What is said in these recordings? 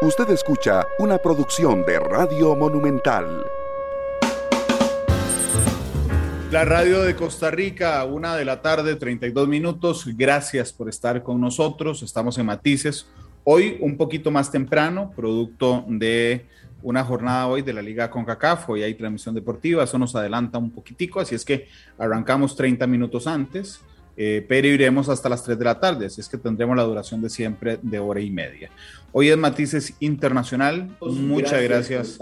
Usted escucha una producción de Radio Monumental. La radio de Costa Rica, una de la tarde, 32 minutos. Gracias por estar con nosotros. Estamos en Matices. Hoy un poquito más temprano, producto de una jornada hoy de la Liga CONCACAF. Hoy hay transmisión deportiva, eso nos adelanta un poquitico, así es que arrancamos 30 minutos antes. Eh, pero iremos hasta las 3 de la tarde, así es que tendremos la duración de siempre de hora y media. Hoy es Matices Internacional, muchas gracias,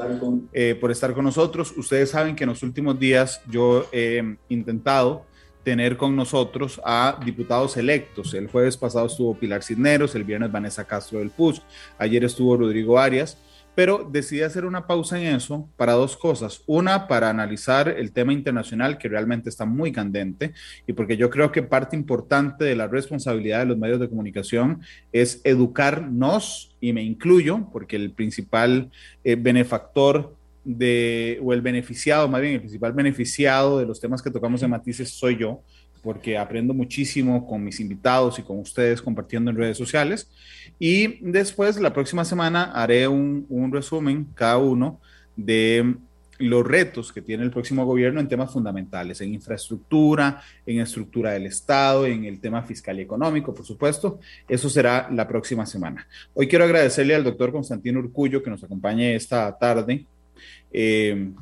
eh, por, estar con nosotros. Ustedes saben que en los últimos días yo he intentado tener con nosotros a diputados electos. El jueves pasado estuvo Pilar Cisneros, el viernes Vanessa Castro del PUS, ayer estuvo Rodrigo Arias pero decidí hacer una pausa en eso para dos cosas. Una, para analizar el tema internacional que realmente está muy candente y porque yo creo que parte importante de la responsabilidad de los medios de comunicación es educarnos, y me incluyo, porque el principal eh, benefactor de, o el beneficiado, más bien el principal beneficiado de los temas que tocamos en Matices soy yo, porque aprendo muchísimo con mis invitados y con ustedes compartiendo en redes sociales. Y después, la próxima semana, haré un, resumen, cada uno, de los retos que tiene el próximo gobierno en temas fundamentales, en infraestructura, en estructura del Estado, en el tema fiscal y económico, por supuesto. Eso será la próxima semana. Hoy quiero agradecerle al doctor Constantino Urcullo que nos acompañe esta tarde, eh,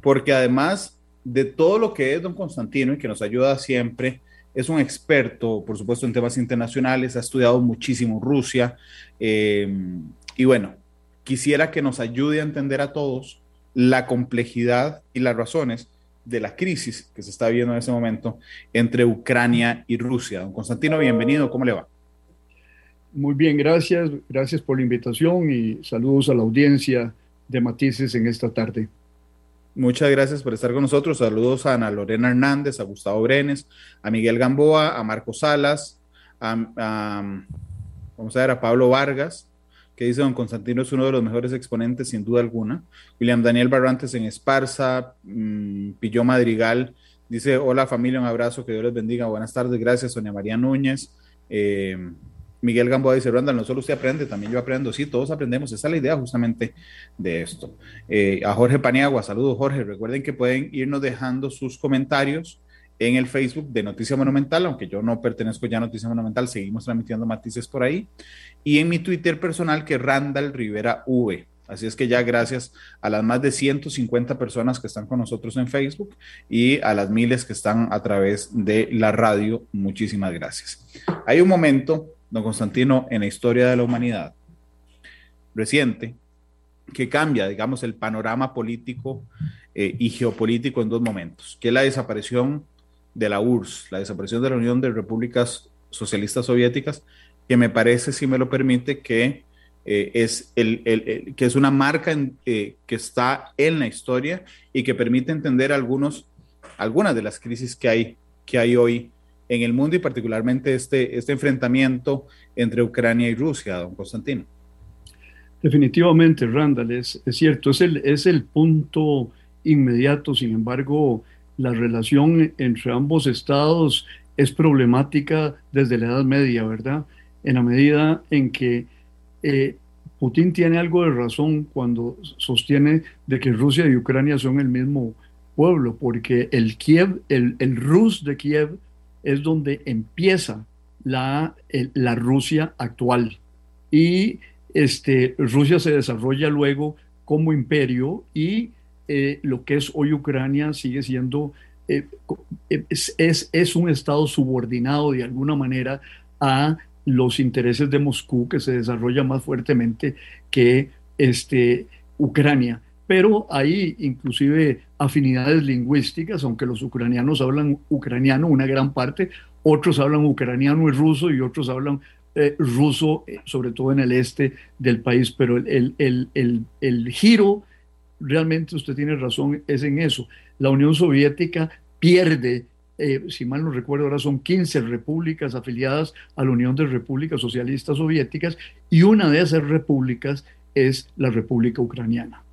porque además de todo lo que es don Constantino y que nos ayuda siempre es un experto, por supuesto, en temas internacionales, ha estudiado muchísimo Rusia. Eh, y bueno, quisiera que nos ayude a entender a todos la complejidad y las razones de la crisis que se está viendo en ese momento entre Ucrania y Rusia. Don Constantino, bienvenido, ¿cómo le va? Muy bien, gracias. Gracias por la invitación y saludos a la audiencia de Matices en esta tarde. Muchas gracias por estar con nosotros. Saludos a Ana Lorena Hernández, a Gustavo Brenes, a Miguel Gamboa, a Marco Salas, a, vamos a ver, a Pablo Vargas, que dice Don Constantino es uno de los mejores exponentes sin duda alguna. William Daniel Barrantes en Esparza, mm, Pilló Madrigal, dice hola familia, un abrazo, que Dios les bendiga. Buenas tardes, gracias Sonia María Núñez. Eh, Miguel Gamboa dice, Randall, no solo usted aprende, también yo aprendo. Sí, todos aprendemos. Esa es la idea justamente de esto. Eh, a Jorge Paniagua, saludos Jorge. Recuerden que pueden irnos dejando sus comentarios en el Facebook de Noticia Monumental, aunque yo no pertenezco ya a Noticia Monumental, seguimos transmitiendo matices por ahí. Y en mi Twitter personal, que Randall Rivera V. Así es que ya gracias a las más de 150 personas que están con nosotros en Facebook y a las miles que están a través de la radio, muchísimas gracias. Hay un momento don Constantino, en la historia de la humanidad reciente, que cambia, digamos, el panorama político eh, y geopolítico en dos momentos, que es la desaparición de la URSS, la desaparición de la Unión de Repúblicas Socialistas Soviéticas, que me parece, si me lo permite, que, eh, es, el, que es una marca eh, que está en la historia y que permite entender algunos, algunas de las crisis que hay, que hay hoy en el mundo y particularmente este, este enfrentamiento entre Ucrania y Rusia, don Constantino. Definitivamente, Randall, es, cierto, es el, es el punto inmediato, sin embargo, la relación entre ambos estados es problemática desde la Edad Media, ¿verdad? En la medida en que eh, Putin tiene algo de razón cuando sostiene de que Rusia y Ucrania son el mismo pueblo, porque el Kiev, el, el Rus de Kiev es donde empieza la, la Rusia actual. Y este, Rusia se desarrolla luego como imperio y eh, lo que es hoy Ucrania sigue siendo, eh, es, es, un estado subordinado de alguna manera a los intereses de Moscú que se desarrolla más fuertemente que este, Ucrania pero hay inclusive afinidades lingüísticas, aunque los ucranianos hablan ucraniano una gran parte, otros hablan ucraniano y ruso y otros hablan eh, ruso, eh, sobre todo en el este del país, pero el, el, el, el, giro, realmente usted tiene razón, es en eso. La Unión Soviética pierde, eh, si mal no recuerdo, ahora son 15 repúblicas afiliadas a la Unión de Repúblicas Socialistas Soviéticas y una de esas repúblicas es la República Ucraniana.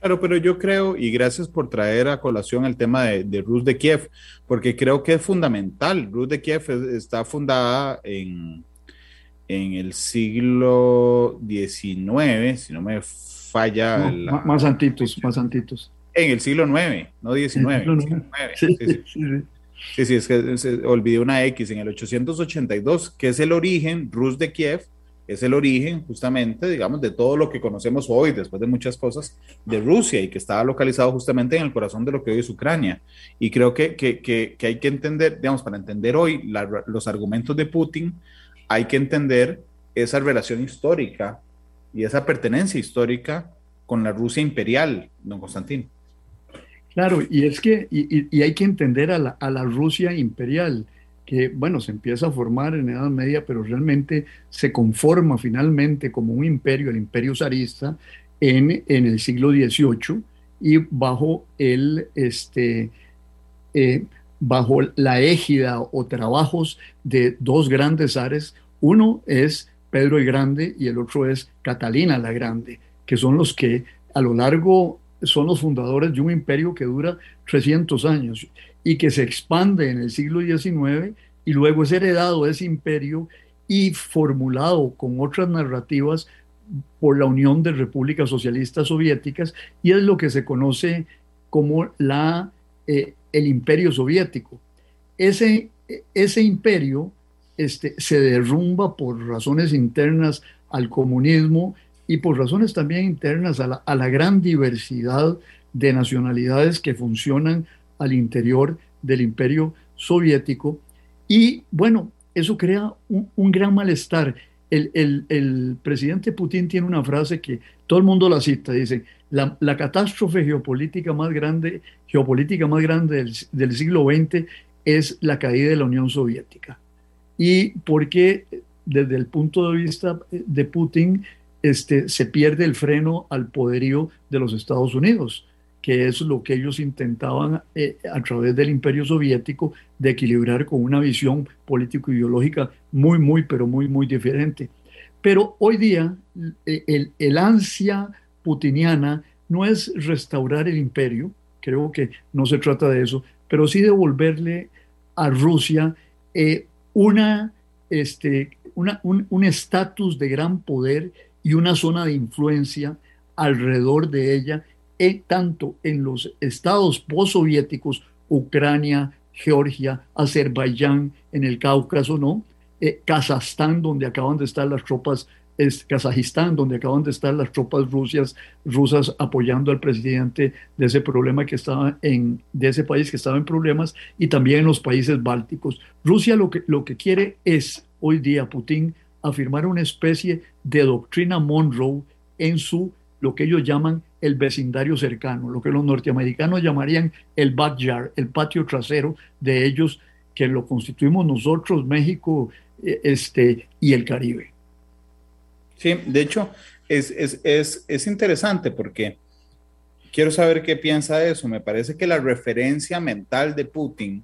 Claro, pero yo creo, y gracias por traer a colación el tema de, Rus de Kiev, porque creo que es fundamental. Rus de Kiev está fundada en, en el siglo XIX, si no me falla. Más antitos, más antitos. En el siglo IX, no XIX. Sí, sí, es que se, olvidé una X en el 882, que es el origen, Rus de Kiev, es el origen justamente, digamos, de todo lo que conocemos hoy, después de muchas cosas, de Rusia y que estaba localizado justamente en el corazón de lo que hoy es Ucrania. Y creo que, que, que, hay que entender, digamos, para entender hoy los argumentos de Putin, hay que entender esa relación histórica y esa pertenencia histórica con la Rusia imperial, don Constantín. Claro, y es que, y, hay que entender a la, a la, Rusia imperial, que, bueno, se empieza a formar en Edad Media, pero realmente se conforma finalmente como un imperio, el imperio zarista, en, en el siglo XVIII y bajo el, este, eh, bajo la égida o trabajos de dos grandes zares. Uno es Pedro el Grande y el otro es Catalina la Grande, que son los que a lo largo son los fundadores de un imperio que dura 300 años y que se expande en el siglo XIX y luego es heredado ese imperio y formulado con otras narrativas por la Unión de Repúblicas Socialistas Soviéticas y es lo que se conoce como la, eh, el imperio soviético. Ese, ese imperio este, se derrumba por razones internas al comunismo y por razones también internas a la, a la gran diversidad de nacionalidades que funcionan al interior del imperio soviético. Y bueno, eso crea un, gran malestar. El, el, el, presidente Putin tiene una frase que todo el mundo la cita, dice, la, la catástrofe geopolítica más grande, geopolítica más grande del, del, siglo XX es la caída de la Unión Soviética. Y porque desde el punto de vista de Putin, este, se pierde el freno al poderío de los Estados Unidos, que es lo que ellos intentaban eh, a través del imperio soviético de equilibrar con una visión político-ideológica muy, muy, pero muy, muy diferente. Pero hoy día eh, el, el, ansia putiniana no es restaurar el imperio, creo que no se trata de eso, pero sí devolverle a Rusia eh, una, este, un estatus de gran poder y una zona de influencia alrededor de ella, eh, tanto en los estados postsoviéticos, Ucrania, Georgia, Azerbaiyán, en el Cáucaso, ¿no? Eh, Kazajstán, donde acaban de estar las tropas, es Kazajistán, donde acaban de estar las tropas rusias, rusas apoyando al presidente de ese problema que estaba en, de ese país que estaba en problemas, y también en los países bálticos. Rusia lo que, lo que quiere es, hoy día, Putin, afirmar una especie de doctrina Monroe en su, lo que ellos llaman el vecindario cercano, lo que los norteamericanos llamarían el backyard, el patio trasero de ellos, que lo constituimos nosotros, México eh, este, y el Caribe. Sí, de hecho, es, es, es, es interesante porque quiero saber qué piensa de eso. Me parece que la referencia mental de Putin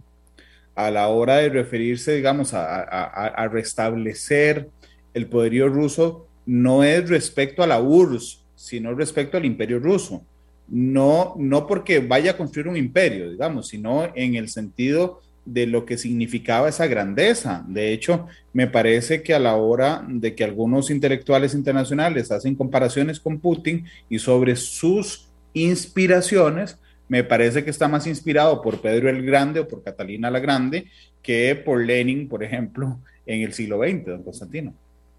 a la hora de referirse, digamos, a, a, a restablecer el poderío ruso no es respecto a la URSS, sino respecto al imperio ruso. No, no porque vaya a construir un imperio, digamos, sino en el sentido de lo que significaba esa grandeza. De hecho, me parece que a la hora de que algunos intelectuales internacionales hacen comparaciones con Putin y sobre sus inspiraciones, me parece que está más inspirado por Pedro el Grande o por Catalina la Grande que por Lenin, por ejemplo, en el siglo XX, don Constantino.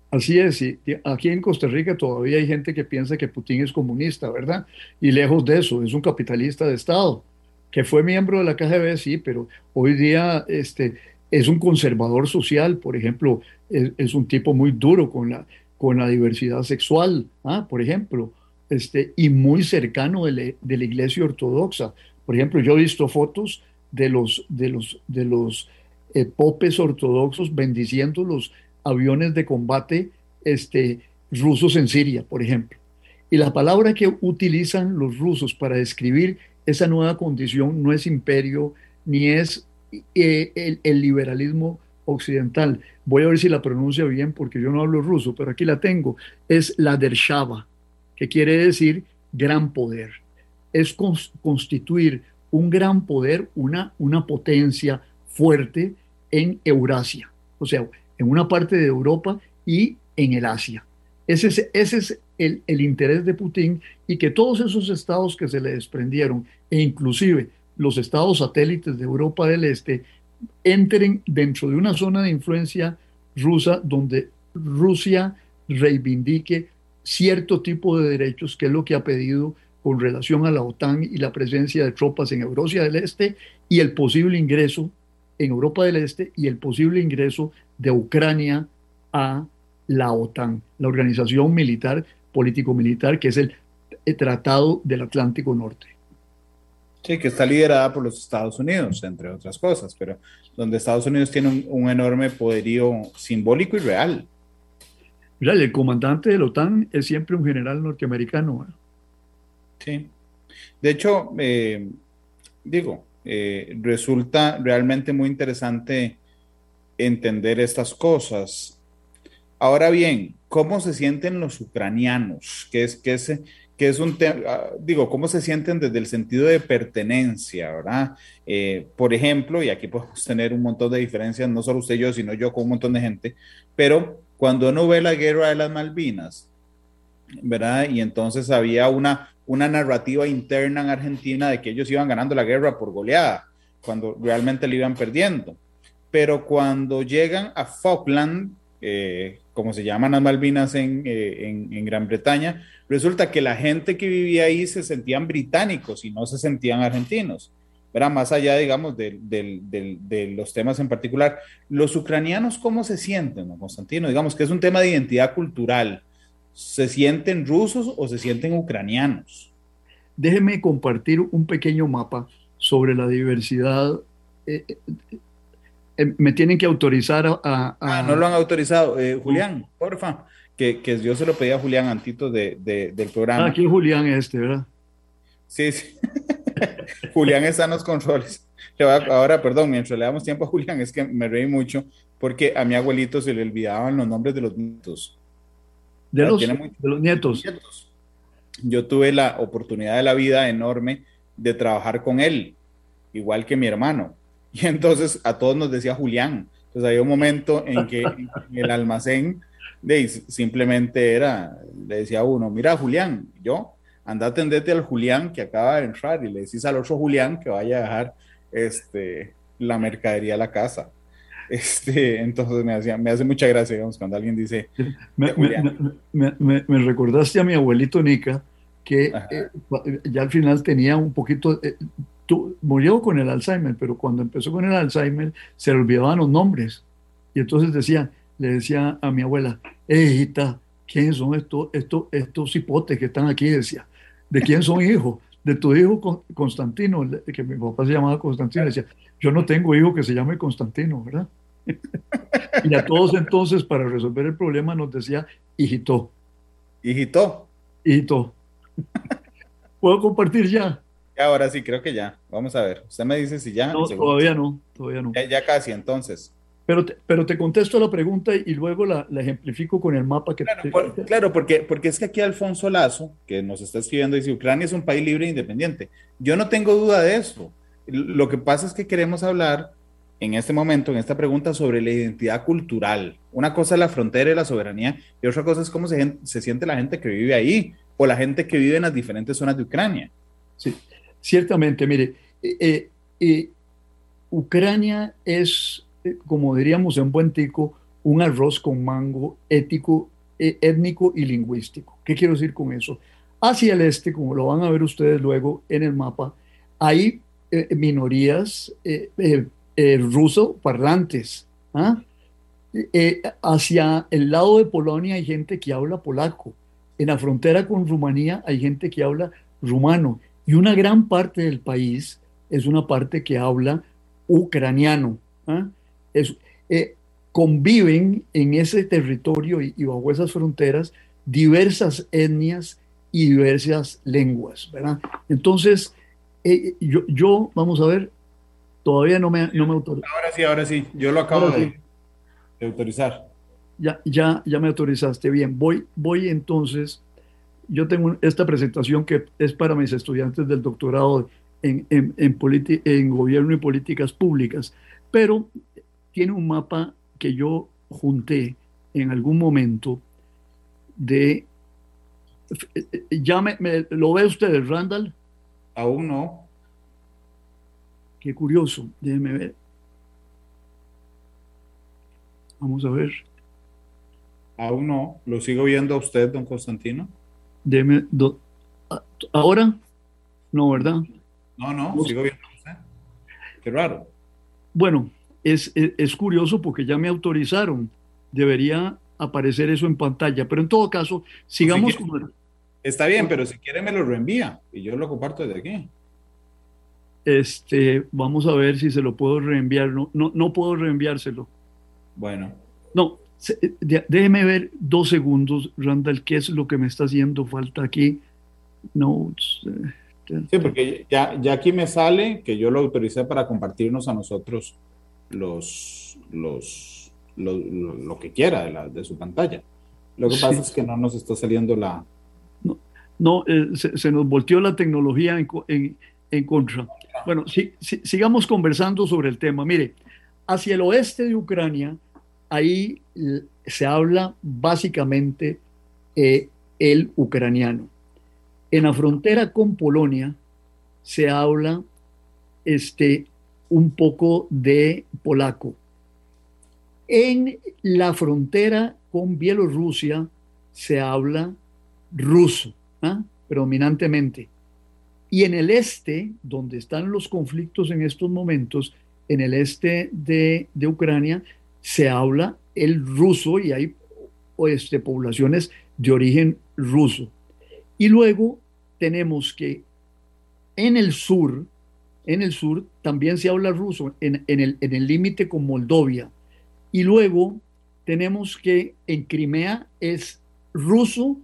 Así es, y aquí en Costa Rica todavía hay gente que piensa que Putin es comunista, ¿verdad? Y lejos de eso, es un capitalista de Estado, que fue miembro de la KGB, sí, pero hoy día este, es un conservador social, por ejemplo, es, un tipo muy duro con la, con la diversidad sexual, ¿ah? por ejemplo, este, y muy cercano de, la iglesia ortodoxa. Por ejemplo, yo he visto fotos de los, de los, de los eh, popes ortodoxos bendiciendo los aviones de combate este, rusos en Siria, por ejemplo. Y la palabra que utilizan los rusos para describir esa nueva condición no es imperio ni es eh, el, liberalismo occidental. Voy a ver si la pronuncio bien porque yo no hablo ruso, pero aquí la tengo. Es la dershava, que quiere decir gran poder. Es constituir un gran poder, una, una potencia fuerte en Eurasia. O sea, en una parte de Europa y en el Asia. Ese es, ese es el, el, interés de Putin y que todos esos estados que se le desprendieron, e inclusive los estados satélites de Europa del Este, entren dentro de una zona de influencia rusa donde Rusia reivindique cierto tipo de derechos, que es lo que ha pedido con relación a la OTAN y la presencia de tropas en Europa del Este y el posible ingreso en Europa del Este y el posible ingreso de Ucrania a la OTAN, la organización militar, político-militar, que es el, Tratado del Atlántico Norte. Sí, que está liderada por los Estados Unidos, entre otras cosas, pero donde Estados Unidos tiene un, enorme poderío simbólico y real. Mira, el comandante de la OTAN es siempre un general norteamericano. Sí. De hecho, eh, digo, eh, resulta realmente muy interesante entender estas cosas. Ahora bien, ¿cómo se sienten los ucranianos? ¿Qué es, qué es, qué es un tema? Ah, digo, ¿cómo se sienten desde el sentido de pertenencia, verdad? Eh, por ejemplo, y aquí podemos tener un montón de diferencias, no solo usted y yo, sino yo con un montón de gente, pero cuando uno ve la guerra de las Malvinas, ¿verdad? Y entonces había una, una narrativa interna en Argentina de que ellos iban ganando la guerra por goleada, cuando realmente le iban perdiendo. Pero cuando llegan a Falkland, eh, como se llaman las Malvinas en, eh, en, en, Gran Bretaña, resulta que la gente que vivía ahí se sentían británicos y no se sentían argentinos. Era más allá, digamos, de, los temas en particular. Los ucranianos, ¿cómo se sienten, Constantino? Digamos que es un tema de identidad cultural. ¿Se sienten rusos o se sienten ucranianos? Déjeme compartir un pequeño mapa sobre la diversidad eh, eh, me tienen que autorizar a... Ah, no lo han autorizado. Eh, Julián, porfa, que, que, yo se lo pedí a Julián Antito de, de, del programa. Ah, aquí Julián este, ¿verdad? Sí, sí. Julián está en los controles. Ahora, perdón, mientras le damos tiempo a Julián, es que me reí mucho porque a mi abuelito se le olvidaban los nombres de los nietos. De, los, de los nietos. nietos. Yo tuve la oportunidad de la vida enorme de trabajar con él, igual que mi hermano. Y entonces a todos nos decía Julián. Entonces había un momento en que en el almacén de, simplemente era, le decía a uno, mira Julián, yo, anda atendete al Julián que acaba de entrar y le decís al otro Julián que vaya a dejar este, la mercadería a la casa. Este, entonces me, hacía, me hace mucha gracia, digamos, cuando alguien dice... Me, me, me recordaste a mi abuelito Nica, que eh, ya al final tenía un poquito, eh, murió con el Alzheimer, pero cuando empezó con el Alzheimer se le olvidaban los nombres. Y entonces decía, le decía a mi abuela, hijita, ¿quiénes son estos, estos, estos hipotes que están aquí? Decía, ¿de quién son hijos? De tu hijo Constantino, que mi papá se llamaba Constantino. Decía, yo no tengo hijo que se llame Constantino, ¿verdad? y a todos entonces, para resolver el problema, nos decía, hijito. Hijito. Hijito. ¿Puedo compartir ya? Ahora sí, creo que ya. Vamos a ver. Usted me dice si ya. No, todavía no, todavía no. Ya, casi, entonces. Pero te, pero te contesto la pregunta y luego la, la ejemplifico con el mapa que... Claro, por, claro, porque, porque es que aquí Alfonso Lazo, que nos está escribiendo, dice, Ucrania es un país libre e independiente. Yo no tengo duda de eso. Lo que pasa es que queremos hablar en este momento, en esta pregunta, sobre la identidad cultural. Una cosa es la frontera y la soberanía, y otra cosa es cómo se, se siente la gente que vive ahí, o la gente que vive en las diferentes zonas de Ucrania. Sí. Ciertamente, mire, eh, eh, eh, Ucrania es, como diríamos en buen tico, un arroz con mango ético, étnico y lingüístico. ¿Qué quiero decir con eso? Hacia el este, como lo van a ver ustedes luego en el mapa, hay minorías ruso parlantes. ¿ah? hacia el lado de Polonia hay gente que habla polaco. En la frontera con Rumanía hay gente que habla rumano y una gran parte del país es una parte que habla ucraniano. ¿ah? Eh, conviven en ese territorio y, bajo esas fronteras diversas etnias y diversas lenguas. ¿verdad? Entonces, eh, yo, yo, vamos a ver, todavía no me, no me. Ahora sí, ahora sí, yo lo acabo de, de, autorizar. Ya, ya, ya me autorizaste. Bien, voy, voy entonces yo tengo esta presentación que es para mis estudiantes del doctorado en, en, en, gobierno y políticas públicas, pero tiene un mapa que yo junté en algún momento de... Ya me, ¿Lo ve usted, Randall? Aún no. Qué curioso, déjeme ver. Vamos a ver. Aún no. ¿Lo sigo viendo a usted, don Constantino? Déjeme. ¿Ahora? No, ¿verdad? No, no, sigo viendo. Qué raro. Bueno, es, es, curioso porque ya me autorizaron. Debería aparecer eso en pantalla, pero en todo caso, sigamos con... Está bien, pero si quiere me lo reenvía y yo lo comparto desde aquí. Este, vamos a ver si se lo puedo reenviar. No, no, no puedo reenviárselo. Bueno. No, déjeme ver dos segundos, Randall, qué es lo que me está haciendo falta aquí. Notes. Eh, sí, porque ya, ya aquí me sale que yo lo autoricé para compartirnos a nosotros los, los, lo, que quiera de, la, de, su pantalla. Lo que pasa es que no nos está saliendo la... No, no eh, se, nos volteó la tecnología en, en, contra. Bueno, sigamos conversando sobre el tema. Mire, hacia el oeste de Ucrania, ahí se habla básicamente eh, el ucraniano. En la frontera con Polonia se habla este, un poco de polaco. En la frontera con Bielorrusia se habla ruso, ¿ah? predominantemente. Y en el este, donde están los conflictos en estos momentos, en el este de, Ucrania, se habla el ruso y hay este, poblaciones de origen ruso. Y luego tenemos que en el sur, en el sur también se habla ruso, en, el límite con Moldovia. Y luego tenemos que en Crimea es ruso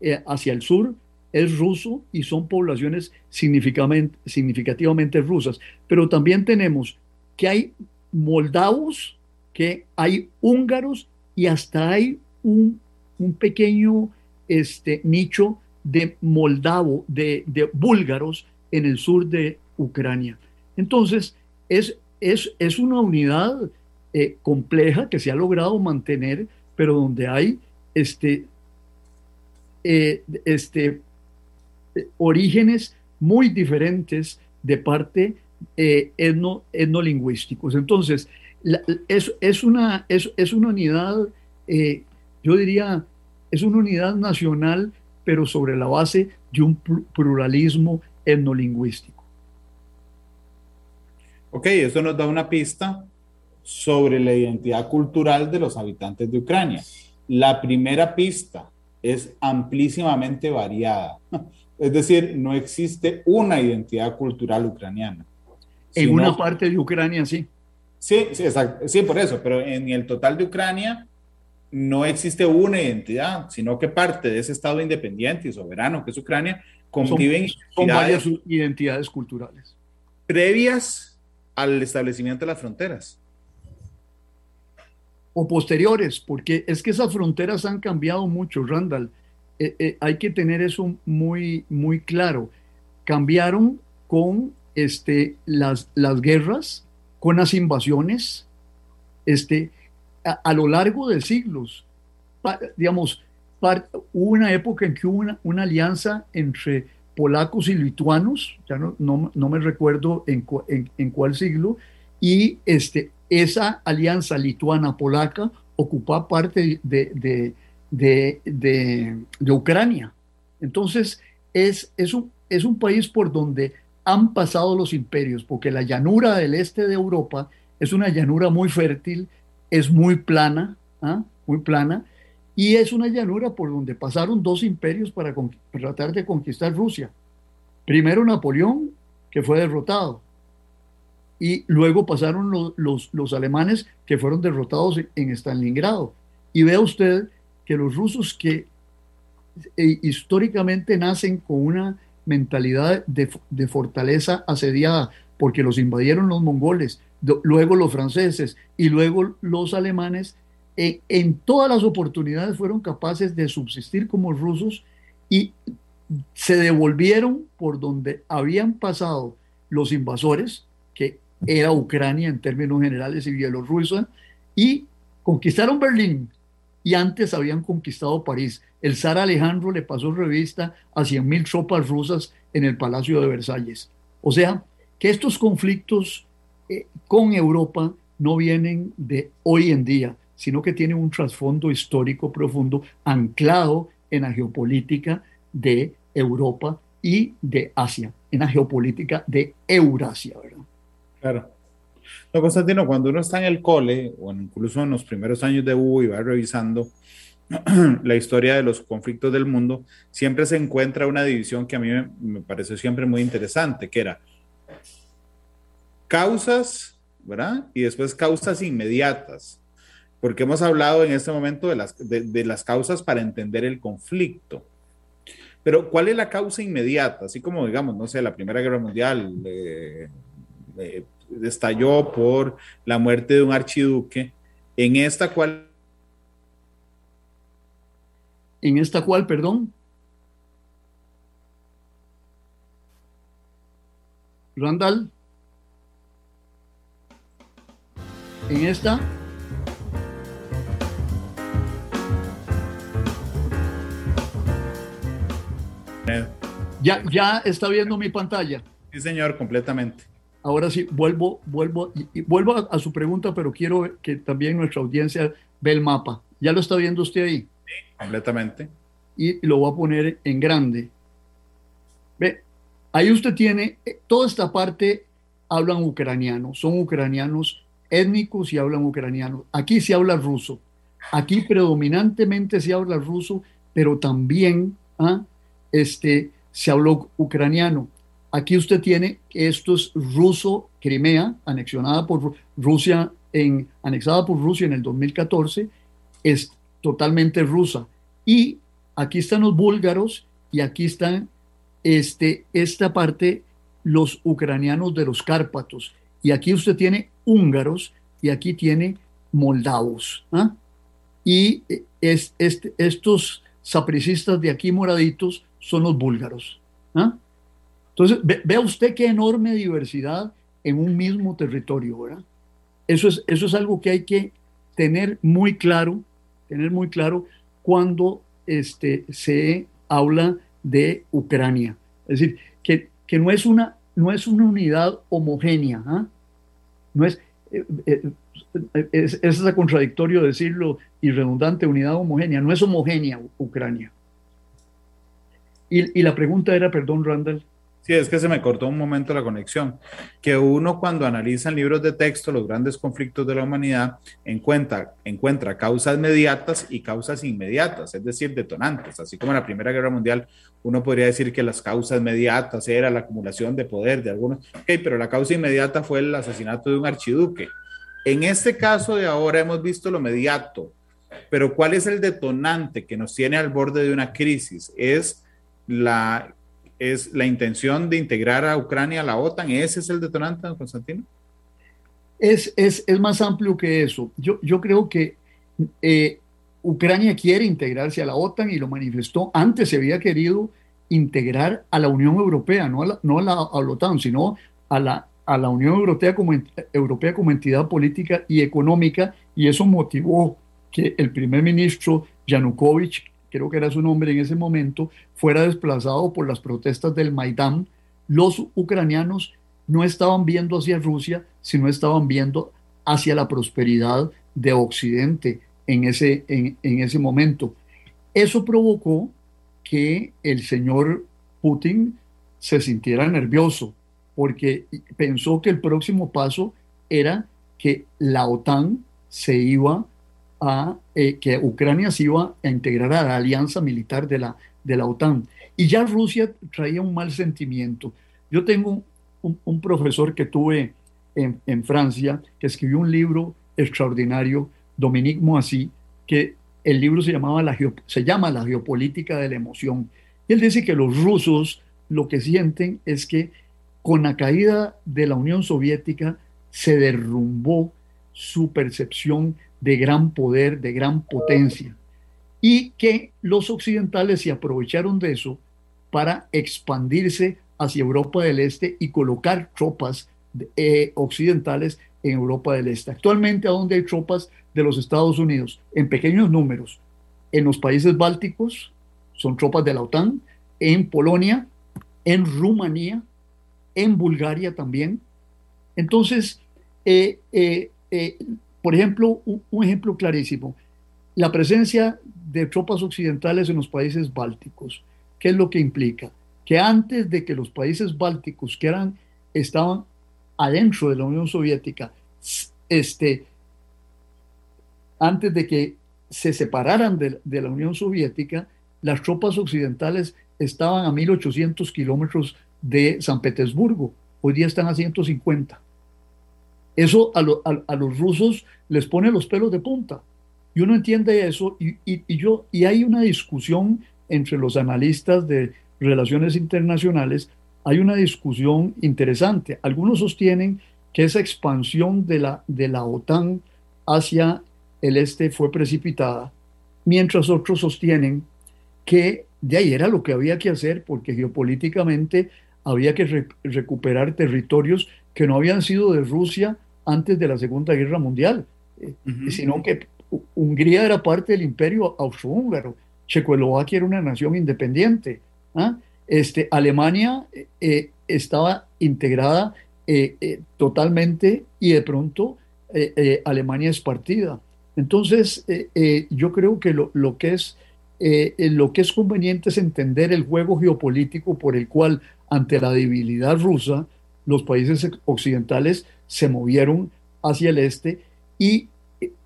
eh, hacia el sur, es ruso y son poblaciones significativamente rusas. Pero también tenemos que hay moldavos, que hay húngaros y hasta hay un, pequeño este, nicho de moldavo, de, de búlgaros en el sur de Ucrania. Entonces, es, es, es una unidad eh, compleja que se ha logrado mantener, pero donde hay este, eh, este, orígenes muy diferentes de parte eh, etno, etnolingüísticos. Entonces, es, es, una, es, es una unidad, yo diría, es una unidad nacional, pero sobre la base de un pluralismo etnolingüístico. Ok, eso nos da una pista sobre la identidad cultural de los habitantes de Ucrania. La primera pista es amplísimamente variada. Es decir, no existe una identidad cultural ucraniana. En una parte de Ucrania, sí. Sí, sí, exacto. sí, por eso, pero en el total de Ucrania no existe una identidad, sino que parte de ese Estado independiente y soberano que es Ucrania conviven con varias identidades culturales. Previas al establecimiento de las fronteras. O posteriores, porque es que esas fronteras han cambiado mucho, Randall. Eh, eh, hay que tener eso muy, muy claro. Cambiaron con este, las, las guerras, con las invasiones, este, a, lo largo de siglos. digamos, hubo una época en que hubo una, alianza entre polacos y lituanos, ya no, no, me recuerdo en, en, cuál siglo, y este, esa alianza lituana-polaca ocupaba parte de, de, de, Ucrania. Entonces, es, es, un, es un país por donde han pasado los imperios, porque la llanura del este de Europa es una llanura muy fértil, es muy plana, ¿ah? muy plana, y es una llanura por donde pasaron dos imperios para, tratar de conquistar Rusia. Primero Napoleón, que fue derrotado, y luego pasaron los, alemanes que fueron derrotados en Stalingrado. Y vea usted que los rusos que eh, históricamente nacen con una mentalidad de, fortaleza asediada, porque los invadieron los mongoles, luego los franceses y luego los alemanes, en todas las oportunidades fueron capaces de subsistir como rusos y se devolvieron por donde habían pasado los invasores, que era Ucrania en términos generales y Bielorrusia, y conquistaron Berlín, y antes habían conquistado París. El zar Alejandro le pasó revista a 100.000 tropas rusas en el Palacio de Versalles. O sea, que estos conflictos eh, con Europa no vienen de hoy en día, sino que tienen un trasfondo histórico profundo anclado en la geopolítica de Europa y de Asia, en la geopolítica de Eurasia, ¿verdad? Claro. No, Constantino, cuando uno está en el cole, o incluso en los primeros años de U y va revisando la historia de los conflictos del mundo, siempre se encuentra una división que a mí me, me pareció siempre muy interesante, que era causas, ¿verdad? Y después causas inmediatas, porque hemos hablado en este momento de las, de, de las causas para entender el conflicto. Pero ¿cuál es la causa inmediata? Así como, digamos, no sé, la Primera Guerra Mundial eh, eh, estalló por la muerte de un archiduque, en esta cual... En esta cual, perdón. Randall. En esta. Ya, ya está viendo mi pantalla. Sí, señor, completamente. Ahora sí, vuelvo, vuelvo, y, vuelvo a, a, su pregunta, pero quiero que también nuestra audiencia vea el mapa. ¿Ya lo está viendo usted ahí? Sí, completamente. Y lo voy a poner en grande. Ve, ahí usted tiene, eh, toda esta parte hablan ucraniano, son ucranianos étnicos y hablan ucraniano. Aquí se habla ruso. Aquí predominantemente se habla ruso, pero también ¿ah? este, se habló ucraniano. Aquí usted tiene esto es ruso, Crimea, anexionada por Rusia, en, anexada por Rusia en el 2014, es totalmente rusa. Y aquí están los búlgaros y aquí están este, esta parte, los ucranianos de los Cárpatos. Y aquí usted tiene húngaros y aquí tiene moldavos. ¿ah? Y es, este, estos sapricistas de aquí moraditos son los búlgaros. ¿ah? Entonces, ve, vea usted qué enorme diversidad en un mismo territorio, ¿verdad? Eso es, eso es algo que hay que tener muy claro, tener muy claro cuando este, se habla de Ucrania. Es decir, que, que no, es una, no es una unidad homogénea, ¿ah? no es, eh, eh, es, es contradictorio decirlo y redundante, unidad homogénea, no es homogénea Ucrania. Y, y, la pregunta era, perdón, Randall. Sí, es que se me cortó un momento la conexión. Que uno cuando analiza en libros de texto los grandes conflictos de la humanidad encuentra, encuentra causas mediatas y causas inmediatas, es decir, detonantes. Así como en la Primera Guerra Mundial uno podría decir que las causas mediatas era la acumulación de poder de algunos. Ok, pero la causa inmediata fue el asesinato de un archiduque. En este caso de ahora hemos visto lo mediato, pero ¿cuál es el detonante que nos tiene al borde de una crisis? Es la, es la intención de integrar a Ucrania a la OTAN. ¿Ese es el detonante, don Constantino? Es, es, es más amplio que eso. Yo, yo creo que eh, Ucrania quiere integrarse a la OTAN y lo manifestó. Antes se había querido integrar a la Unión Europea, no a la, no a la, a la OTAN, sino a la, a la Unión Europea como, Europea como entidad política y económica, y eso motivó que el primer ministro Yanukovych, creo que era su nombre en ese momento, fuera desplazado por las protestas del Maidán. Los ucranianos no estaban viendo hacia Rusia, sino estaban viendo hacia la prosperidad de Occidente en ese, en, ese momento. Eso provocó que el señor Putin se sintiera nervioso, porque pensó que el próximo paso era que la OTAN se iba a, eh, que Ucrania se iba a integrar a la alianza militar de la, de la OTAN. Y ya Rusia traía un mal sentimiento. Yo tengo un, un profesor que tuve en, en, Francia que escribió un libro extraordinario, Dominique Moissy, que el libro se, llamaba la, se llama La geopolítica de la emoción. Y él dice que los rusos lo que sienten es que con la caída de la Unión Soviética se derrumbó su percepción de gran poder, de gran potencia, y que los occidentales se aprovecharon de eso para expandirse hacia Europa del Este y colocar tropas eh, occidentales en Europa del Este. Actualmente, ¿a dónde hay tropas de los Estados Unidos? En pequeños números. En los países bálticos son tropas de la OTAN, en Polonia, en Rumanía, en Bulgaria también. Entonces, eh, eh, por ejemplo, un, ejemplo clarísimo, la presencia de tropas occidentales en los países bálticos. ¿Qué es lo que implica? Que antes de que los países bálticos, que eran, estaban adentro de la Unión Soviética, este, antes de que se separaran de, de la Unión Soviética, las tropas occidentales estaban a 1800 kilómetros de San Petersburgo, hoy día están a 150. Eso a, los rusos les pone los pelos de punta. Y uno entiende eso y, yo, y hay una discusión entre los analistas de relaciones internacionales, hay una discusión interesante. Algunos sostienen que esa expansión de la, de la OTAN hacia el este fue precipitada, mientras otros sostienen que de ahí era lo que había que hacer porque geopolíticamente había que recuperar territorios que no habían sido de Rusia antes de la Segunda Guerra Mundial, eh, sino que Hungría era parte del imperio austrohúngaro, Checoslovaquia era una nación independiente, ¿ah? este, Alemania eh, eh, estaba integrada totalmente y de pronto Alemania es partida. Entonces, yo creo que lo, lo que es lo que es conveniente es entender el juego geopolítico por el cual ante la debilidad rusa, los países occidentales se movieron hacia el este y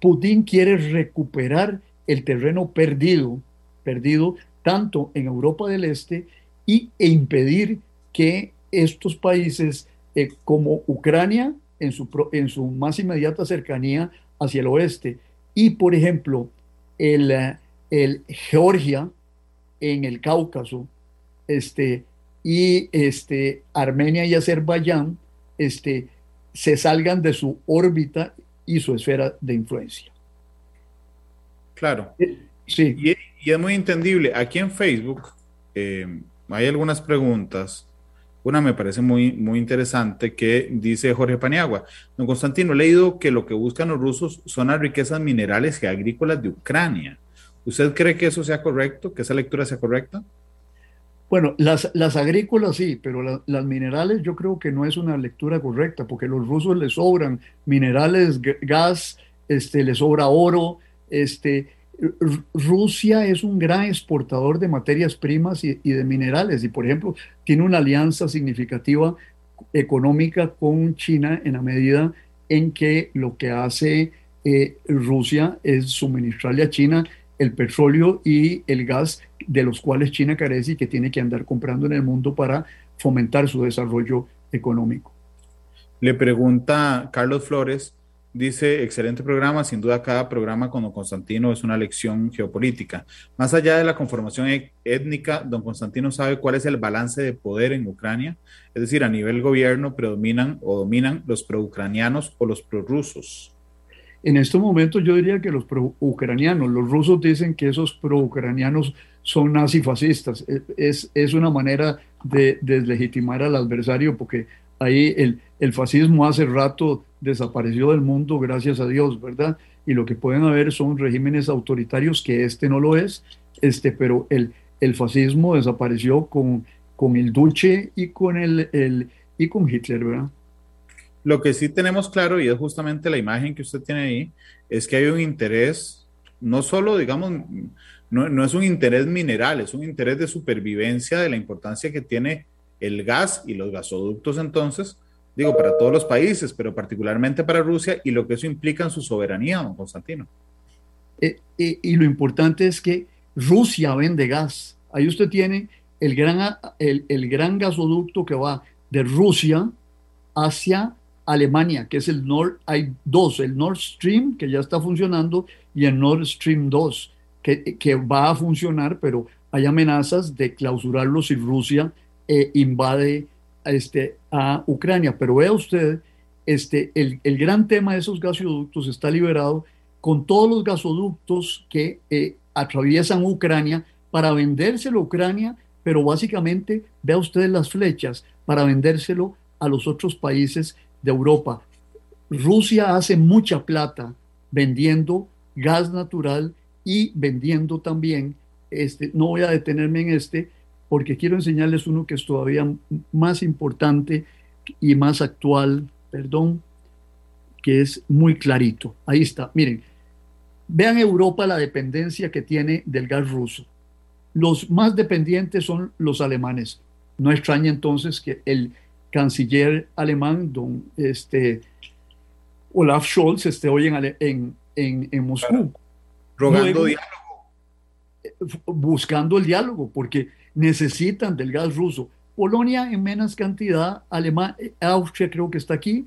Putin quiere recuperar el terreno perdido, perdido tanto en Europa del Este y, e impedir que estos países eh, como Ucrania en su, en su más inmediata cercanía hacia el oeste. Y por ejemplo el, el Georgia en el Cáucaso este, y este, Armenia y Azerbaiyán este, se salgan de su órbita y su esfera de influencia. Claro. Eh, sí. Y, es muy entendible. Aquí en Facebook eh, hay algunas preguntas. Una me parece muy, muy interesante que dice Jorge Paniagua. Don Constantino, he leído que lo que buscan los rusos son las riquezas minerales y agrícolas de Ucrania. ¿Usted cree que eso sea correcto? ¿Que esa lectura sea correcta? Bueno, las, las agrícolas sí, pero las minerales yo creo que no es una lectura correcta, porque los rusos les sobran minerales, gas, este, les sobra oro. Este, Rusia es un gran exportador de materias primas y, de minerales, y por ejemplo, tiene una alianza significativa económica con China en la medida en que lo que hace eh, Rusia es suministrarle a China el petróleo y el gas de los cuales China carece y que tiene que andar comprando en el mundo para fomentar su desarrollo económico. Le pregunta Carlos Flores, dice, excelente programa, sin duda cada programa con don Constantino es una lección geopolítica. Más allá de la conformación e-, étnica, don Constantino sabe cuál es el balance de poder en Ucrania, es decir, a nivel gobierno predominan o dominan los pro-ucranianos o los prorrusos. En estos momentos yo diría que los pro-ucranianos, los rusos dicen que esos pro-ucranianos son nazifascistas. E, es, es una manera de deslegitimar al adversario porque ahí el, el fascismo hace rato desapareció del mundo, gracias a Dios, ¿verdad? Y lo que pueden haber son regímenes autoritarios, que este no lo es, este, pero el, el fascismo desapareció con, con el Duce y con, el, el, y con Hitler, ¿verdad? Lo que sí tenemos claro, y es justamente la imagen que usted tiene ahí, es que hay un interés, no solo, digamos, no, es un interés mineral, es un interés de supervivencia de la importancia que tiene el gas y los gasoductos entonces, digo, para todos los países, pero particularmente para Rusia y lo que eso implica en su soberanía, don Constantino. Eh, eh, y lo importante es que Rusia vende gas. Ahí usted tiene el gran, el, el gran gasoducto que va de Rusia hacia Alemania, que es el Nord, hay dos, el Nord Stream, que ya está funcionando, y el Nord Stream 2, que, que va a funcionar, pero hay amenazas de clausurarlo si Rusia eh, invade este, a Ucrania. Pero vea usted, este, el, el, gran tema de esos gasoductos está liberado con todos los gasoductos que eh, atraviesan Ucrania para vendérselo a Ucrania, pero básicamente vea usted las flechas para vendérselo a los otros países de Europa. Rusia hace mucha plata vendiendo gas natural y vendiendo también, este, no voy a detenerme en este, porque quiero enseñarles uno que es todavía más importante y más actual, perdón, que es muy clarito. Ahí está, miren, vean Europa la dependencia que tiene del gas ruso. Los más dependientes son los alemanes. No extraña entonces que el canciller alemán, don este, Olaf Scholz, esté hoy en, en, Moscú. Rogando diálogo. Eh, buscando el diálogo, porque necesitan del gas ruso. Polonia en menos cantidad, Alemania, eh, Austria creo que está aquí,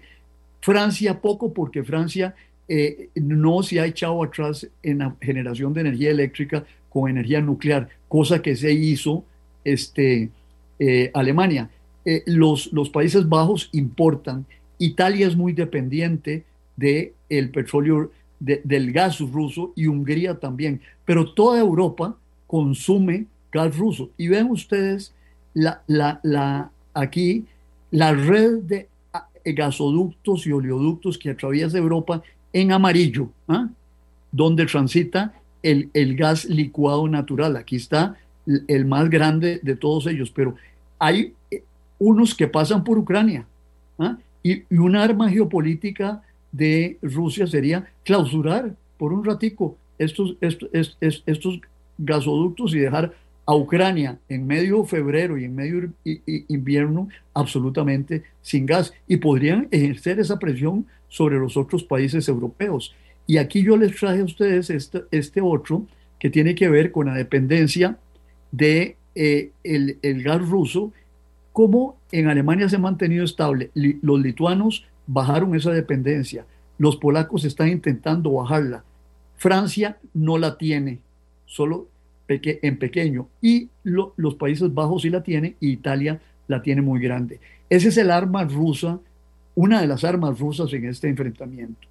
Francia poco, porque Francia eh, no se ha echado atrás en la generación de energía eléctrica con energía nuclear, cosa que se hizo este, Alemania. Los, los Países Bajos importan. Italia es muy dependiente del el petróleo del gas ruso y Hungría también, pero toda Europa consume gas ruso. Y ven ustedes la, la, la, aquí la red de ah, gasoductos y oleoductos que atraviesa Europa en amarillo, ¿ah? donde transita el, el, gas licuado natural. Aquí está el más grande de todos ellos, pero hay eh, unos que pasan por Ucrania ¿ah? y, y, una arma geopolítica de Rusia sería clausurar por un ratico estos, estos, estos, gasoductos y dejar a Ucrania en medio febrero y en medio invierno absolutamente sin gas y podrían ejercer esa presión sobre los otros países europeos. Y aquí yo les traje a ustedes este, este otro que tiene que ver con la dependencia de eh, el, el, gas ruso, como en Alemania se ha mantenido estable. los lituanos bajaron esa dependencia. Los polacos están intentando bajarla. Francia no la tiene, solo en pequeño. Y los Países Bajos sí la tienen y Italia la tiene muy grande. Ese es el arma rusa, una de las armas rusas en este enfrentamiento.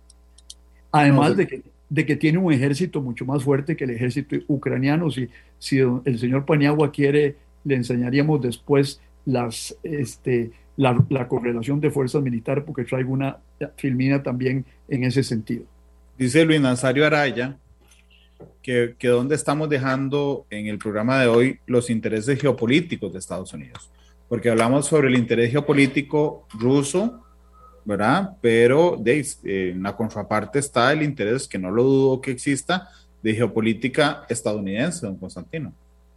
Además de que, de que tiene un ejército mucho más fuerte que el ejército ucraniano. Si, si el señor Paniagua quiere, le enseñaríamos después las, este, la, correlación de fuerzas militares, porque traigo una filmina también en ese sentido. Dice Luis Nazario Araya que, que dónde estamos dejando en el programa de hoy los intereses geopolíticos de Estados Unidos, porque hablamos sobre el interés geopolítico ruso, ¿verdad? Pero de, eh, en la contraparte está el interés, que no lo dudo que exista, de geopolítica estadounidense, don Constantino.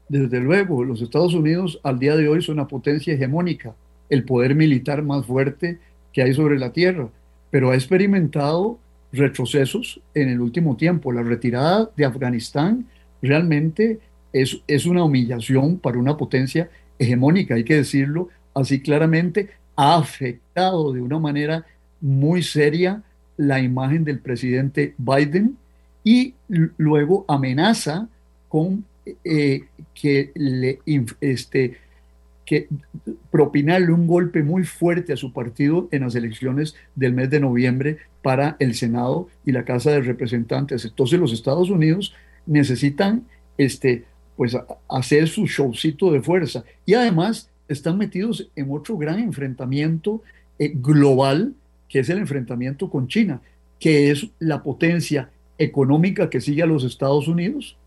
Desde luego, los Estados Unidos al día de hoy son una potencia hegemónica el poder militar más fuerte que hay sobre la tierra, pero ha experimentado retrocesos en el último tiempo. La retirada de Afganistán realmente es, es una humillación para una potencia hegemónica, hay que decirlo así claramente, ha afectado de una manera muy seria la imagen del presidente Biden y luego amenaza con eh, que le, este, que propinarle un golpe muy fuerte a su partido en las elecciones del mes de noviembre para el Senado y la Casa de Representantes. Entonces los Estados Unidos necesitan este, pues, hacer su showcito de fuerza y además están metidos en otro gran enfrentamiento eh, global, que es el enfrentamiento con China, que es la potencia económica que sigue a los Estados Unidos.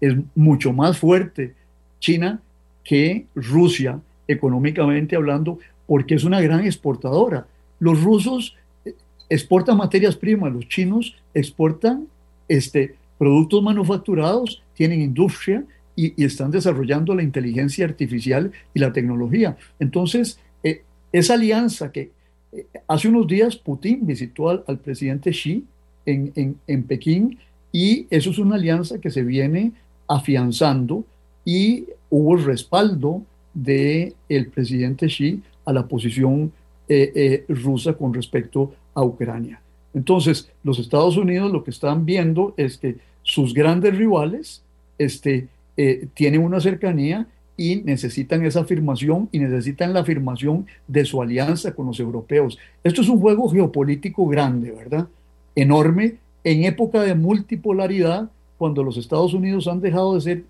Es mucho más fuerte China que Rusia económicamente hablando, porque es una gran exportadora. Los rusos eh, exportan materias primas, los chinos exportan este, productos manufacturados, tienen industria y, están desarrollando la inteligencia artificial y la tecnología. Entonces, eh, esa alianza que eh, hace unos días Putin visitó al, al presidente Xi en, en, en Pekín y eso es una alianza que se viene afianzando y hubo respaldo del el presidente Xi a la posición eh, eh, rusa con respecto a Ucrania. Entonces, los Estados Unidos lo que están viendo es que sus grandes rivales este, eh, tienen una cercanía y necesitan esa afirmación y necesitan la afirmación de su alianza con los europeos. Esto es un juego geopolítico grande, ¿verdad? Enorme, en época de multipolaridad, cuando los Estados Unidos han dejado de ser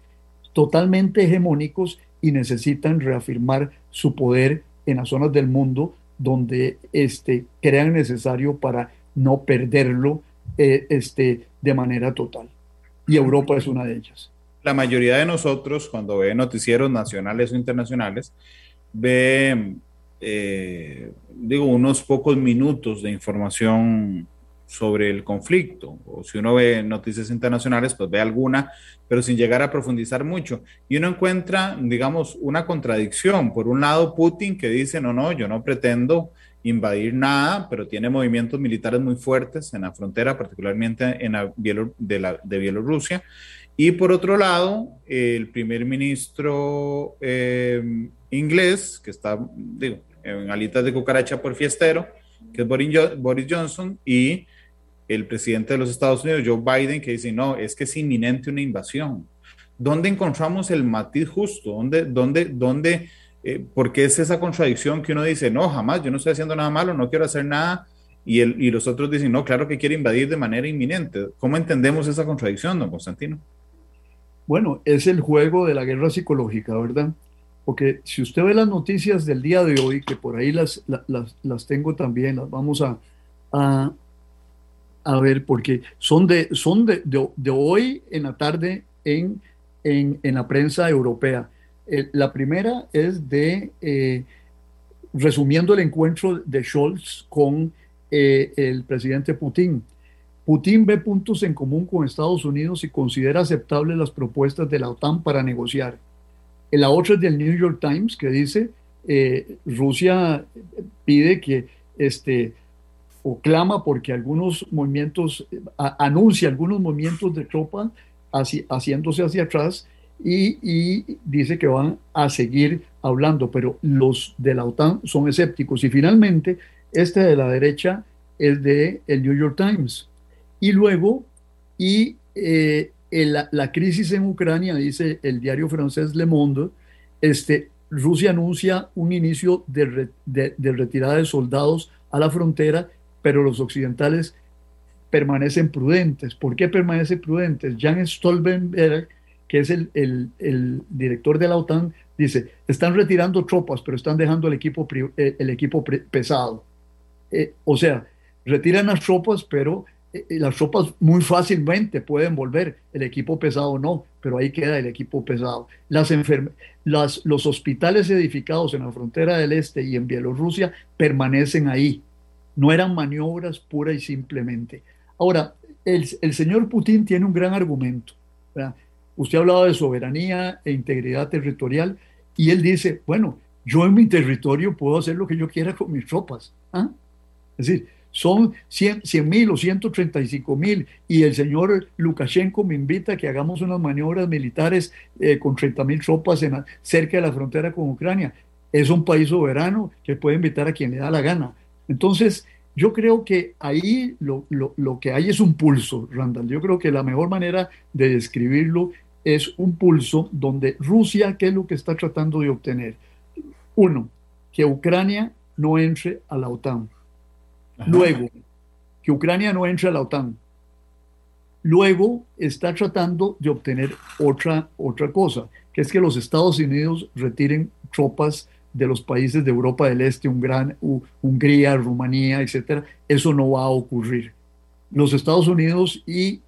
totalmente hegemónicos y necesitan reafirmar su poder en las zonas del mundo donde este, crean necesario para no perderlo eh, este, de manera total. Y Europa es una de ellas. La mayoría de nosotros, cuando ve noticieros nacionales o internacionales, ve, eh, digo, unos pocos minutos de información sobre el conflicto. O si uno ve noticias internacionales, pues ve alguna, pero sin llegar a profundizar mucho. Y uno encuentra, digamos, una contradicción. Por un lado, Putin que dice, no, no, yo no pretendo invadir nada, pero tiene movimientos militares muy fuertes en la frontera, particularmente en la de, Bielorrusia. Y por otro lado, el primer ministro eh, inglés, que está, digo, en alitas de cucaracha por fiestero, que es Boris Johnson, y el presidente de los Estados Unidos, Joe Biden, que dice, no, es que es inminente una invasión. ¿Dónde encontramos el matiz justo? ¿Dónde, dónde, dónde, eh, porque es esa contradicción que uno dice, no, jamás, yo no estoy haciendo nada malo, no quiero hacer nada, y, el, y los otros dicen, no, claro que quiere invadir de manera inminente. ¿Cómo entendemos esa contradicción, don Constantino? Bueno, es el juego de la guerra psicológica, ¿verdad? Porque si usted ve las noticias del día de hoy, que por ahí las, las, las tengo también, las vamos a, a, a ver, porque son de, son de, de, hoy en la tarde en, en, en la prensa europea. Eh, la primera es de, eh, resumiendo el encuentro de Scholz con eh, el presidente Putin. Putin ve puntos en común con Estados Unidos y considera aceptables las propuestas de la OTAN para negociar. La otra es del New York Times que dice, Rusia pide que este, o clama porque algunos movimientos, anuncia algunos movimientos de tropas haciéndose hacia atrás y, dice que van a seguir hablando, pero los de la OTAN son escépticos. Y finalmente, este de la derecha es de el New York Times. Y luego, y eh, la crisis en Ucrania, dice el diario francés Le Monde, este, Rusia anuncia un inicio de retirada de soldados a la frontera pero los occidentales permanecen prudentes. ¿Por qué permanecen prudentes? Jan Stoltenberg, que es el, director de la OTAN, dice, están retirando tropas, pero están dejando el equipo, eh, el equipo pesado. Eh, o sea, retiran las tropas, pero eh, las tropas muy fácilmente pueden volver, el equipo pesado no, pero ahí queda el equipo pesado. Las, las los hospitales edificados en la frontera del este y en Bielorrusia permanecen ahí no eran maniobras pura y simplemente. Ahora, el, señor Putin tiene un gran argumento. Usted ha hablado de soberanía e integridad territorial y él dice, bueno, yo en mi territorio puedo hacer lo que yo quiera con mis tropas. ¿ah? Es decir, son 100 mil o 135 mil y el señor Lukashenko me invita a que hagamos unas maniobras militares eh, con 30 mil tropas cerca de la frontera con Ucrania. Es un país soberano que puede invitar a quien le da la gana. Entonces, yo creo que ahí lo, que hay es un pulso, Randall. Yo creo que la mejor manera de describirlo es un pulso donde Rusia, ¿qué es lo que está tratando de obtener? Uno, que Ucrania no entre a la OTAN. Luego, que Ucrania no entre a la OTAN. Luego está tratando de obtener otra, otra cosa, que es que los Estados Unidos retiren tropas de los países de Europa del Este, Hungría, Rumanía, etcétera, eso no va a ocurrir. Los Estados Unidos y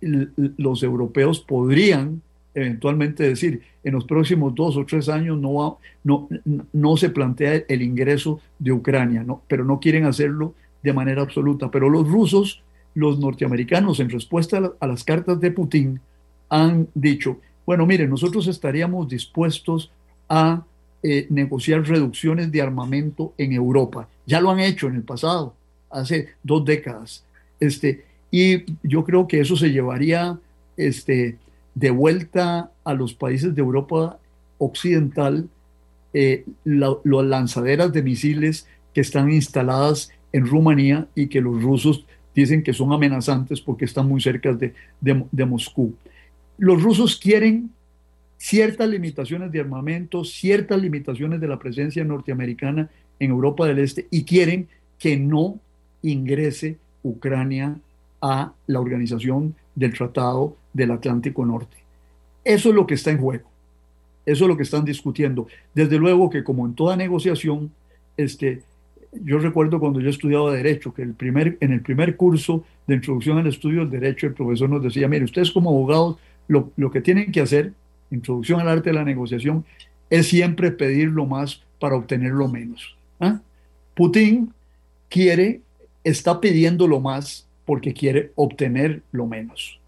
los europeos podrían eventualmente decir, en los próximos dos o tres años no, no, no se plantea el ingreso de Ucrania, ¿no? pero no quieren hacerlo de manera absoluta. Pero los rusos, los norteamericanos, en respuesta a las cartas de Putin, han dicho, bueno, miren, nosotros estaríamos dispuestos a eh, negociar reducciones de armamento en Europa. Ya lo han hecho en el pasado, hace dos décadas. Este, y yo creo que eso se llevaría este, de vuelta a los países de Europa occidental eh, las lanzaderas de misiles que están instaladas en Rumanía y que los rusos dicen que son amenazantes porque están muy cerca de, de Moscú. Los rusos quieren ciertas limitaciones de armamento, ciertas limitaciones de la presencia norteamericana en Europa del Este y quieren que no ingrese Ucrania a la organización del Tratado del Atlántico Norte. Eso es lo que está en juego. Eso es lo que están discutiendo. Desde luego que como en toda negociación, este, yo recuerdo cuando yo estudiaba Derecho, que el primer, en el primer curso de introducción al estudio del Derecho, el profesor nos decía, mire, ustedes como abogados, lo, lo que tienen que hacer, introducción al arte de la negociación, es siempre pedir lo más para obtener lo menos. ¿ah? Putin quiere, está pidiendo lo más porque quiere obtener lo menos.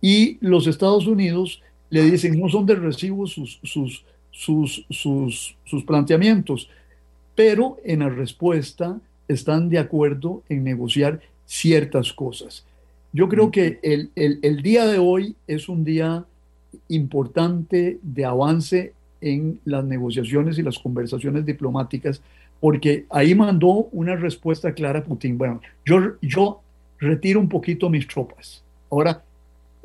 Y los Estados Unidos le dicen, no son de recibo sus, sus, sus, sus, sus planteamientos, pero en la respuesta están de acuerdo en negociar ciertas cosas. Yo creo que el, el, el, día de hoy es un día importante de avance en las negociaciones y las conversaciones diplomáticas, porque ahí mandó una respuesta clara a Putin. Bueno, yo, yo retiro un poquito mis tropas. Ahora,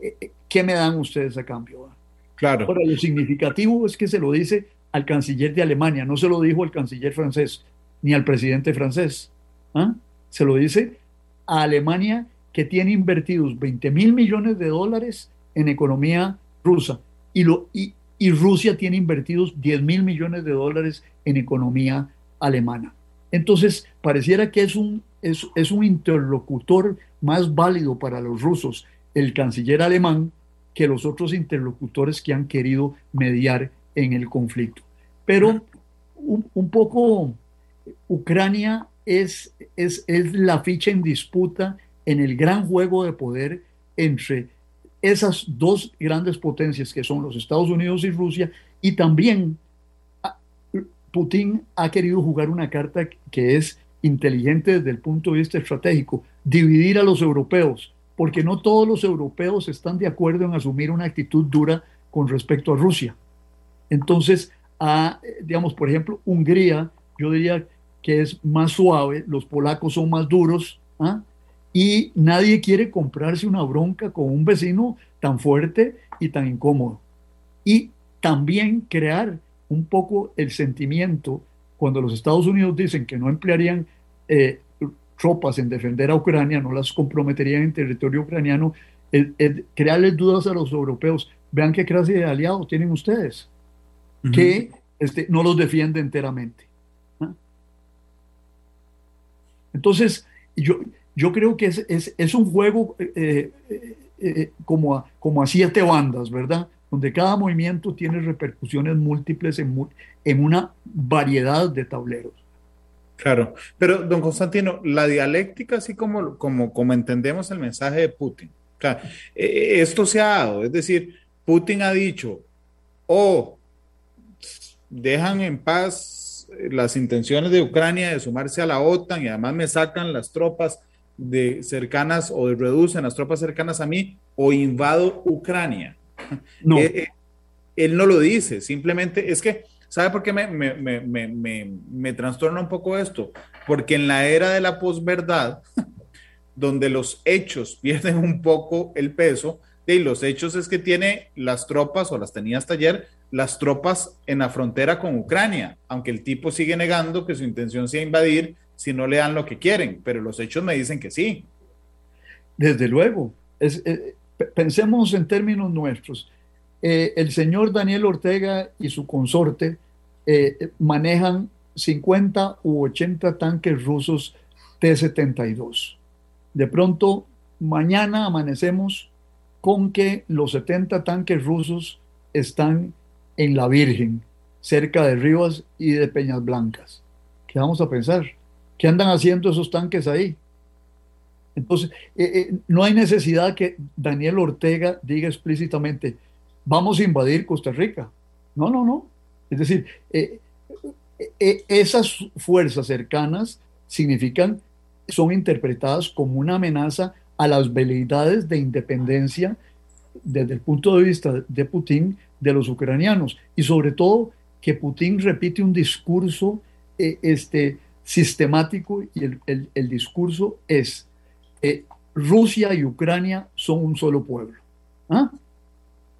eh, eh, ¿qué me dan ustedes a cambio? Claro. Ahora, lo significativo es que se lo dice al canciller de Alemania, no se lo dijo al canciller francés ni al presidente francés. ¿ah? Se lo dice a Alemania que tiene invertidos 20 mil millones de dólares en economía rusa y, lo, y, Rusia tiene invertidos 10 mil millones de dólares en economía alemana. Entonces, pareciera que es un, es, es un interlocutor más válido para los rusos, el canciller alemán, que los otros interlocutores que han querido mediar en el conflicto. Pero un, un poco Ucrania es, es, es la ficha en disputa en el gran juego de poder entre esas dos grandes potencias que son los Estados Unidos y Rusia, y también ah, Putin ha querido jugar una carta que es inteligente desde el punto de vista estratégico, dividir a los europeos, porque no todos los europeos están de acuerdo en asumir una actitud dura con respecto a Rusia. Entonces, digamos, por ejemplo, Hungría, yo diría que es más suave, los polacos son más duros, ¿ah? Y nadie quiere comprarse una bronca con un vecino tan fuerte y tan incómodo. Y también crear un poco el sentimiento cuando los Estados Unidos dicen que no emplearían eh, tropas en defender a Ucrania, no las comprometerían en territorio ucraniano, crearles dudas a los europeos. Vean qué clase de aliados tienen ustedes, que este, no los defiende enteramente. ¿ah? Entonces, yo, yo creo que es, es, es un juego eh, eh, eh, como, a, como a siete bandas, ¿verdad? Donde cada movimiento tiene repercusiones múltiples en, en una variedad de tableros. Claro, pero don Constantino, la dialéctica, así como, como, como entendemos el mensaje de Putin, claro, esto se ha dado, es decir, Putin ha dicho, o dejan en paz las intenciones de Ucrania de sumarse a la OTAN y además me sacan las tropas de cercanas o de reducen las tropas cercanas a mí o invado Ucrania. No. Eh, eh, él no lo dice, simplemente es que, ¿sabe por qué me, me, me, me, trastorna un poco esto? Porque en la era de la posverdad, donde los hechos pierden un poco el peso, y los hechos es que tiene las tropas, o las tenía hasta ayer, las tropas en la frontera con Ucrania, aunque el tipo sigue negando que su intención sea invadir si no le dan lo que quieren, pero los hechos me dicen que sí. Desde luego. Eh, pensemos en términos nuestros. Eh, el señor Daniel Ortega y su consorte eh, manejan 50 u 80 tanques rusos T-72. De pronto, mañana amanecemos con que los 70 tanques rusos están en la Virgen, cerca de Rivas y de Peñas Blancas. ¿Qué vamos a pensar? ¿Qué andan haciendo esos tanques ahí? Entonces, eh, eh, no hay necesidad que Daniel Ortega diga explícitamente, vamos a invadir Costa Rica. No, no, no. Es decir, eh, esas fuerzas cercanas significan, son interpretadas como una amenaza a las veleidades de independencia desde el punto de vista de Putin de los ucranianos y sobre todo que Putin repite un discurso este, sistemático y el, discurso es eh, Rusia y Ucrania son un solo pueblo. ¿ah?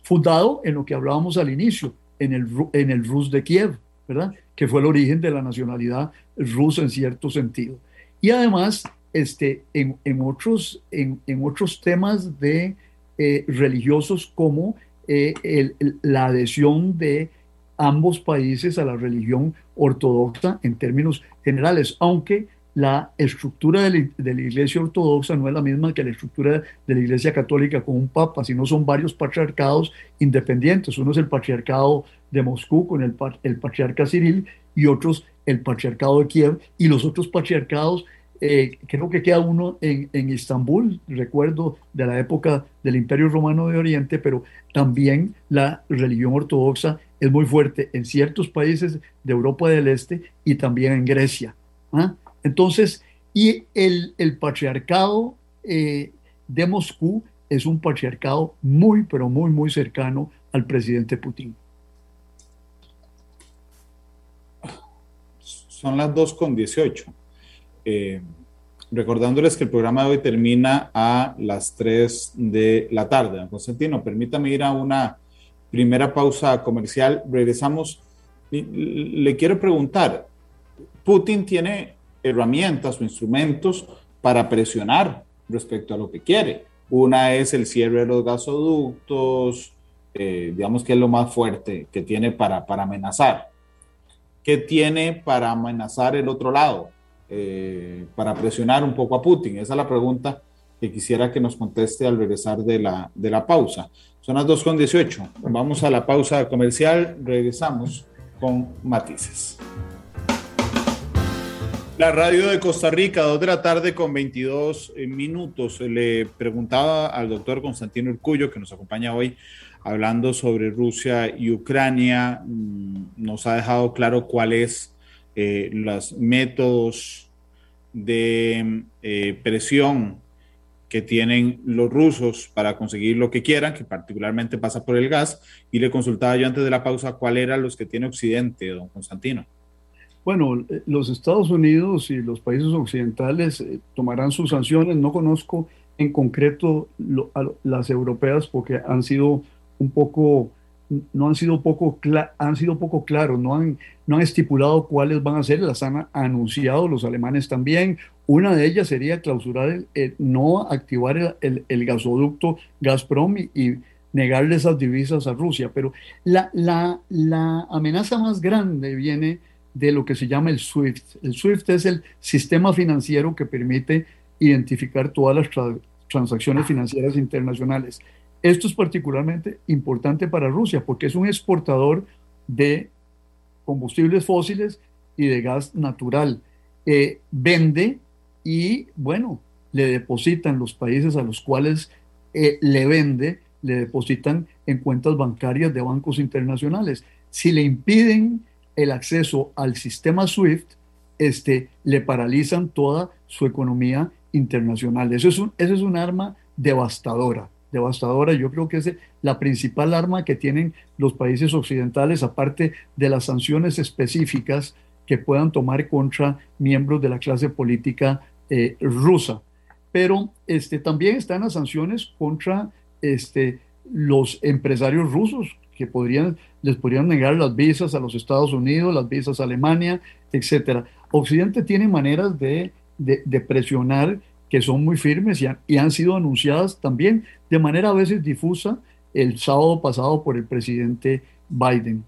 Fundado en lo que hablábamos al inicio, en el, en el Rus de Kiev, ¿verdad? que fue el origen de la nacionalidad rusa en cierto sentido. Y además, este, en, otros, en, otros temas de, eh, religiosos como eh, la adhesión de ambos países a la religión ortodoxa en términos generales, aunque la estructura de la, iglesia ortodoxa no es la misma que la estructura de la iglesia católica con un papa, sino son varios patriarcados independientes. Uno es el patriarcado de Moscú con el, el patriarca Cyril y otros el patriarcado de Kiev y los otros patriarcados eh, creo que queda uno en, en recuerdo de la época del Imperio Romano de Oriente, pero también la religión ortodoxa es muy fuerte en ciertos países de Europa del Este y también en Grecia. ¿ah? Entonces, y el, el patriarcado eh, de Moscú es un patriarcado muy, pero muy, muy cercano al presidente Putin. Son las 2 con 18. Eh, recordándoles que el programa de hoy termina a las 3 de la tarde. Constantino, permítame ir a una primera pausa comercial. Regresamos. Le quiero preguntar, Putin tiene herramientas o instrumentos para presionar respecto a lo que quiere. Una es el cierre de los gasoductos, eh, digamos que es lo más fuerte que tiene para, para amenazar. ¿Qué tiene para amenazar el otro lado? Eh, para presionar un poco a Putin? Esa es la pregunta que quisiera que nos conteste al regresar de la, de la pausa. Son las 2.18. Vamos a la pausa comercial. Regresamos con matices. La radio de Costa Rica, 2 de la tarde con 22 eh, minutos. Le preguntaba al doctor Constantino Urcullo, que nos acompaña hoy, hablando sobre Rusia y Ucrania. Mm, nos ha dejado claro cuáles eh, los métodos de eh, presión que tienen los rusos para conseguir lo que quieran, que particularmente pasa por el gas. Y le consultaba yo antes de la pausa cuál eran los que tiene Occidente, don Constantino. Bueno, eh, los Estados Unidos y los países occidentales eh, tomarán sus sanciones. No conozco en concreto las europeas porque han sido un poco, no han sido poco, han sido poco claros, no han, no han estipulado cuáles van a ser, las han anunciado los alemanes también. Una de ellas sería clausurar, el, no activar el, gasoducto Gazprom y, y negarle esas divisas a Rusia. Pero la, la, la amenaza más grande viene de lo que se llama el SWIFT. El SWIFT es el sistema financiero que permite identificar todas las transacciones financieras internacionales. Esto es particularmente importante para Rusia porque es un exportador de combustibles fósiles y de gas natural. Eh, vende y, bueno, le depositan los países a los cuales eh, le vende, le depositan en cuentas bancarias de bancos internacionales. Si le impiden el acceso al sistema SWIFT, este, le paralizan toda su economía internacional. Eso es un, eso es un arma devastadora, devastadora. Yo creo que es la principal arma que tienen los países occidentales, aparte de las sanciones específicas que puedan tomar contra miembros de la clase política eh, rusa. Pero este, también están las sanciones contra este, los empresarios rusos que podrían les podrían negar las visas a los Estados Unidos, las visas a Alemania, etcétera. Occidente tiene maneras de, de, presionar que son muy firmes y han, y han, sido anunciadas también de manera a veces difusa el sábado pasado por el presidente Biden.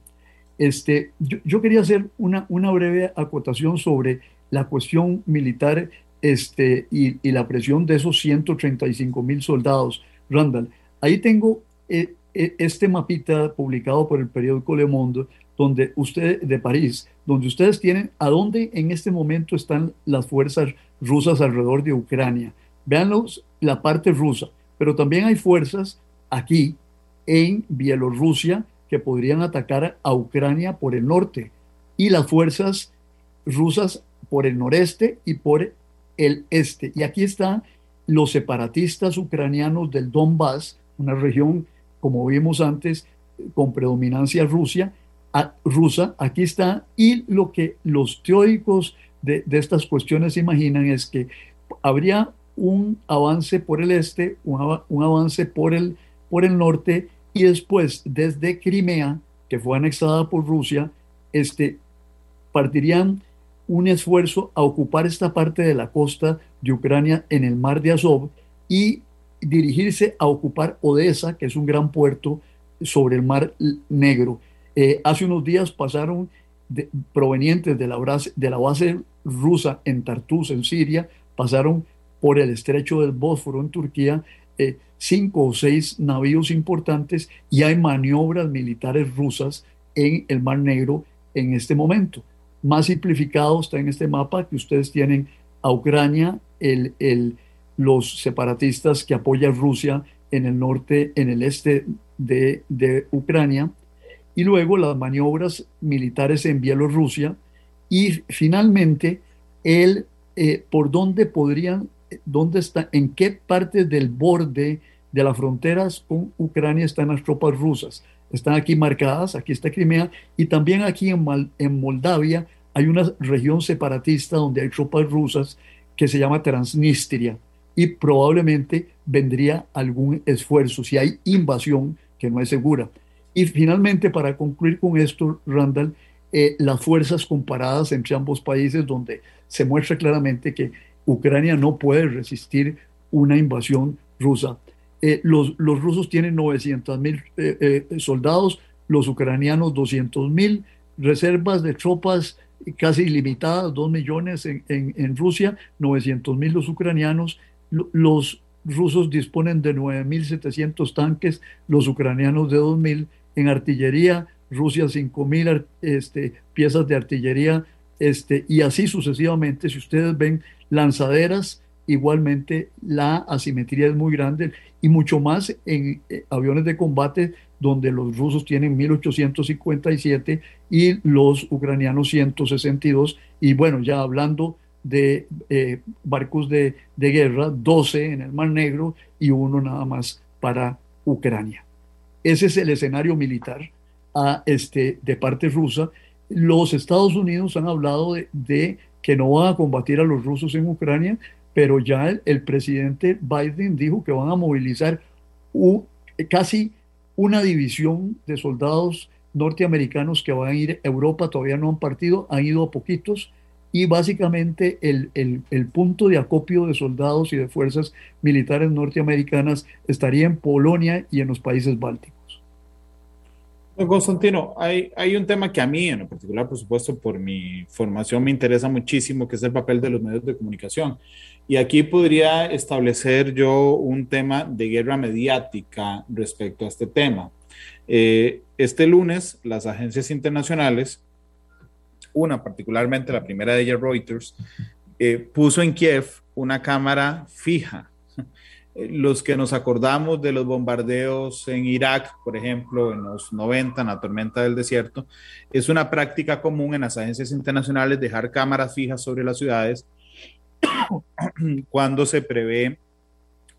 Este, yo, yo quería hacer una, una, breve acotación sobre la cuestión militar este, y, y, la presión de esos 135 mil soldados. Randall, ahí tengo eh, e, este mapita publicado por el periódico Le Monde, donde usted, de París, donde ustedes tienen a dónde en este momento están las fuerzas rusas alrededor de Ucrania. Veanlos la parte rusa, pero también hay fuerzas aquí en Bielorrusia que podrían atacar a Ucrania por el norte y las fuerzas rusas por el noreste y por el este. Y aquí están los separatistas ucranianos del Donbass, una región como vimos antes, con predominancia Rusia, rusa, aquí está, y lo que los teóricos de, estas cuestiones imaginan es que habría un avance por el este, un, avance por el, por el norte, y después desde Crimea, que fue anexada por Rusia, este, partirían un esfuerzo a ocupar esta parte de la costa de Ucrania en el mar de Azov y dirigirse a ocupar Odessa, que es un gran puerto sobre el Mar Negro. Eh, hace unos días pasaron provenientes de la, de la base rusa en Tartus, en Siria, pasaron por el estrecho del Bósforo en Turquía eh, cinco o seis navíos importantes y hay maniobras militares rusas en el Mar Negro en este momento. Más simplificado está en este mapa que ustedes tienen a Ucrania, el, el, los separatistas que apoyan Rusia en el norte, en el este de, de Ucrania, y luego las maniobras militares en Bielorrusia, y finalmente el eh, por dónde podrían, dónde está, en qué parte del borde de las fronteras con Ucrania están las tropas rusas. Están aquí marcadas, aquí está Crimea, y también aquí en, en Moldavia hay una región separatista donde hay tropas rusas que se llama Transnistria y probablemente vendría algún esfuerzo si hay invasión que no es segura. Y finalmente, para concluir con esto, Randall, eh, las fuerzas comparadas entre ambos países, donde se muestra claramente que Ucrania no puede resistir una invasión rusa. Eh, los, los, rusos tienen 900 mil eh, soldados, los ucranianos 200 mil, reservas de tropas casi ilimitadas, 2 millones en, en, en Rusia, 900 mil los ucranianos, los rusos disponen de 9.700 tanques, los ucranianos de 2.000 en artillería, Rusia 5.000 este, piezas de artillería, este, y así sucesivamente. Si ustedes ven lanzaderas, igualmente la asimetría es muy grande y mucho más en eh, aviones de combate donde los rusos tienen 1857 y los ucranianos 162. Y bueno, ya hablando de eh, barcos de, de, guerra, 12 en el Mar Negro y uno nada más para Ucrania. Ese es el escenario militar a este, de parte rusa. Los Estados Unidos han hablado de, que no van a combatir a los rusos en Ucrania, pero ya el, presidente Biden dijo que van a movilizar casi una división de soldados norteamericanos que van a ir a Europa, todavía no han partido, han ido a poquitos, y básicamente el, punto de acopio de soldados y de fuerzas militares norteamericanas estaría en Polonia y en los países bálticos. Constantino, hay, un tema que a mí en particular, por supuesto, por mi formación me interesa muchísimo, que es el papel de los medios de comunicación. Y aquí podría establecer yo un tema de guerra mediática respecto a este tema. Eh, este lunes, las agencias internacionales una particularmente, la primera de ellas Reuters, eh, puso en Kiev una cámara fija. Los que nos acordamos de los bombardeos en Irak, por ejemplo, en los 90, en la tormenta del desierto, es una práctica común en las agencias internacionales dejar cámaras fijas sobre las ciudades cuando se prevé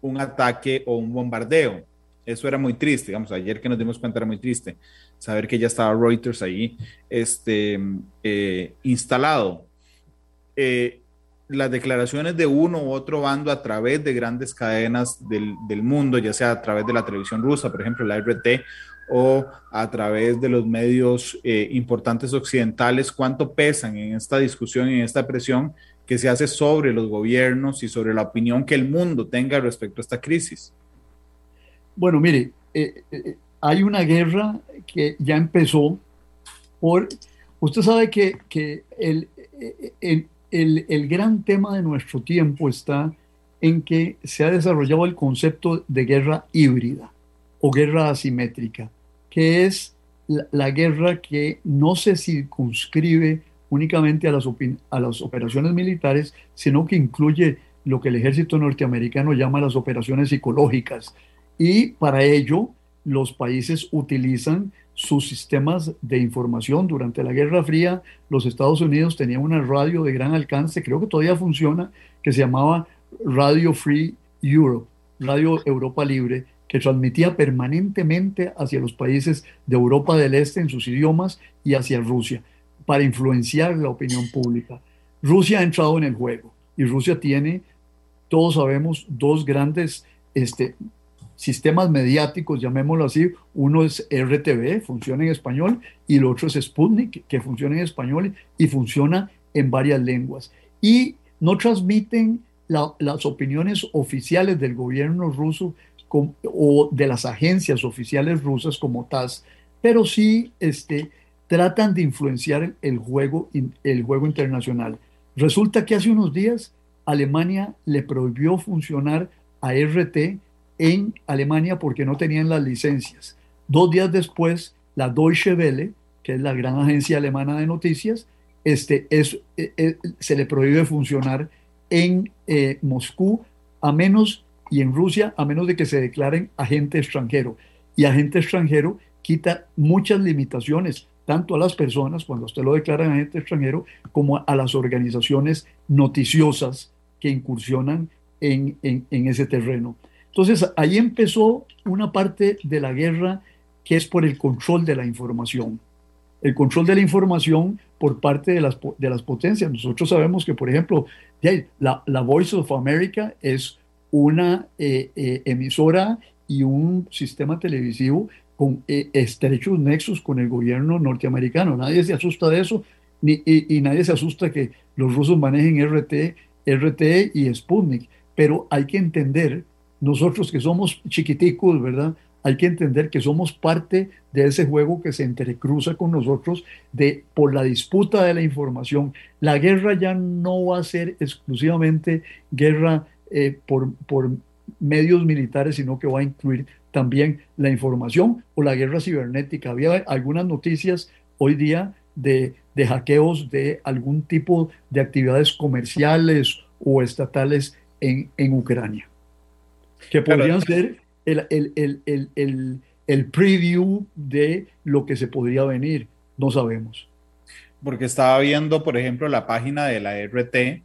un ataque o un bombardeo. Eso era muy triste, digamos, ayer que nos dimos cuenta era muy triste saber que ya estaba Reuters ahí este, eh, instalado. Eh, las declaraciones de uno u otro bando a través de grandes cadenas del, del, mundo, ya sea a través de la televisión rusa, por ejemplo, la RT, o a través de los medios eh, importantes occidentales, cuánto pesan en esta discusión, en esta presión que se hace sobre los gobiernos y sobre la opinión que el mundo tenga respecto a esta crisis. Bueno, mire, hay una guerra que ya empezó por... Usted sabe que, que el, el, gran tema de nuestro tiempo está en que se ha desarrollado el concepto de guerra híbrida o guerra asimétrica, que es la, la guerra que no se circunscribe únicamente a las, a las operaciones militares, sino que incluye lo que el ejército norteamericano llama las operaciones psicológicas. Y para ello los países utilizan sus sistemas de información. Durante la Guerra Fría, los Estados Unidos tenían una radio de gran alcance, creo que todavía funciona, que se llamaba Radio Free Europe, Radio Europa Libre, que transmitía permanentemente hacia los países de Europa del Este en sus idiomas y hacia Rusia, para influenciar la opinión pública. Rusia ha entrado en el juego y Rusia tiene, todos sabemos, dos grandes este, sistemas mediáticos, llamémoslo así. Uno es RTV, funciona en español, y el otro es Sputnik, que funciona en español y funciona en varias lenguas. Y no transmiten las opiniones oficiales del gobierno ruso o de las agencias oficiales rusas como TASS, pero sí este, tratan de influenciar el juego, el juego internacional. Resulta que hace unos días Alemania le prohibió funcionar a RT en Alemania porque no tenían las licencias. Dos días después, la Deutsche Welle, que es la gran agencia alemana de noticias, este, es, eh, eh, se le prohíbe funcionar en eh, Moscú a menos y en Rusia a menos de que se declaren agente extranjero. Y agente extranjero quita muchas limitaciones, tanto a las personas, cuando usted lo declara agente extranjero, como a las organizaciones noticiosas que incursionan en, en ese terreno. Entonces, ahí empezó una parte de la guerra que es por el control de la información. El control de la información por parte de las, de las potencias. Nosotros sabemos que, por ejemplo, la, la Voice of America es una eh, eh, emisora y un sistema televisivo con eh, estrechos nexos con el gobierno norteamericano. Nadie se asusta de eso ni, y, nadie se asusta que los rusos manejen RT, RT y Sputnik. Pero hay que entender, nosotros que somos chiquiticos, ¿verdad? Hay que entender que somos parte de ese juego que se entrecruza con nosotros de, por la disputa de la información. La guerra ya no va a ser exclusivamente guerra eh, por, por medios militares, sino que va a incluir también la información o la guerra cibernética. Había algunas noticias hoy día de, de hackeos de algún tipo de actividades comerciales o estatales en, en Ucrania, que podrían ser el, el, el, el, el preview de lo que se podría venir. No sabemos. Porque estaba viendo, por ejemplo, la página de la RT,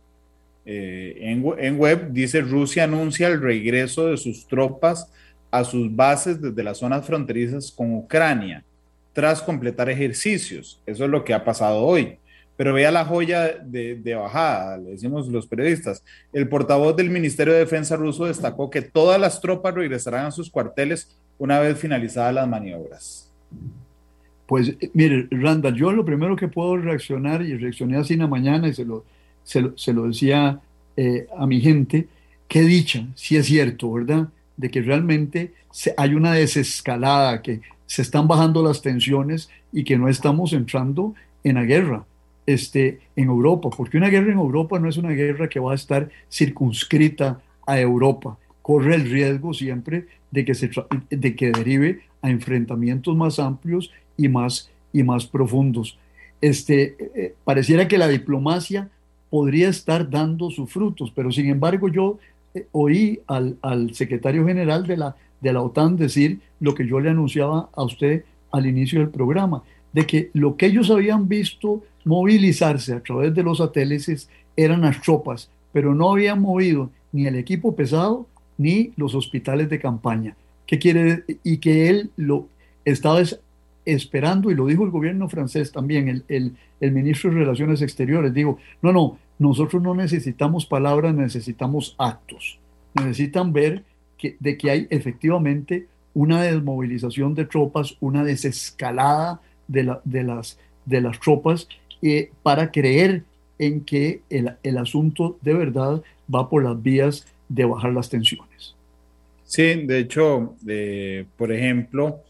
eh, en, web dice Rusia anuncia el regreso de sus tropas a sus bases desde las zonas fronterizas con Ucrania tras completar ejercicios. Eso es lo que ha pasado hoy. Pero vea la joya de, bajada, le decimos los periodistas. El portavoz del Ministerio de Defensa ruso destacó que todas las tropas regresarán a sus cuarteles una vez finalizadas las maniobras. Pues eh, mire, Randall, yo lo primero que puedo reaccionar, y reaccioné así en la mañana y se lo, se lo, decía eh, a mi gente, qué dicha, si es cierto, ¿verdad? De que realmente se, hay una desescalada, que se están bajando las tensiones y que no estamos entrando en la guerra este, en Europa, porque una guerra en Europa no es una guerra que va a estar circunscrita a Europa, corre el riesgo siempre de que, se de que derive a enfrentamientos más amplios y más, y más profundos. Este, eh, pareciera que la diplomacia podría estar dando sus frutos. Pero sin embargo yo eh, oí al, secretario general de la, de la OTAN decir lo que yo le anunciaba a usted al inicio del programa, de que lo que ellos habían visto movilizarse a través de los satélites eran las tropas, pero no habían movido ni el equipo pesado ni los hospitales de campaña. ¿Qué quiere? Y que él lo estaba esperando, y lo dijo el gobierno francés también, el, el, ministro de Relaciones Exteriores, digo, no, no, nosotros no necesitamos palabras, necesitamos actos. Necesitan ver que, de que hay efectivamente una desmovilización de tropas, una desescalada de, la, de, las, de las tropas eh, para creer en que el, el asunto de verdad va por las vías de bajar las tensiones. Sí, de hecho, eh, por ejemplo,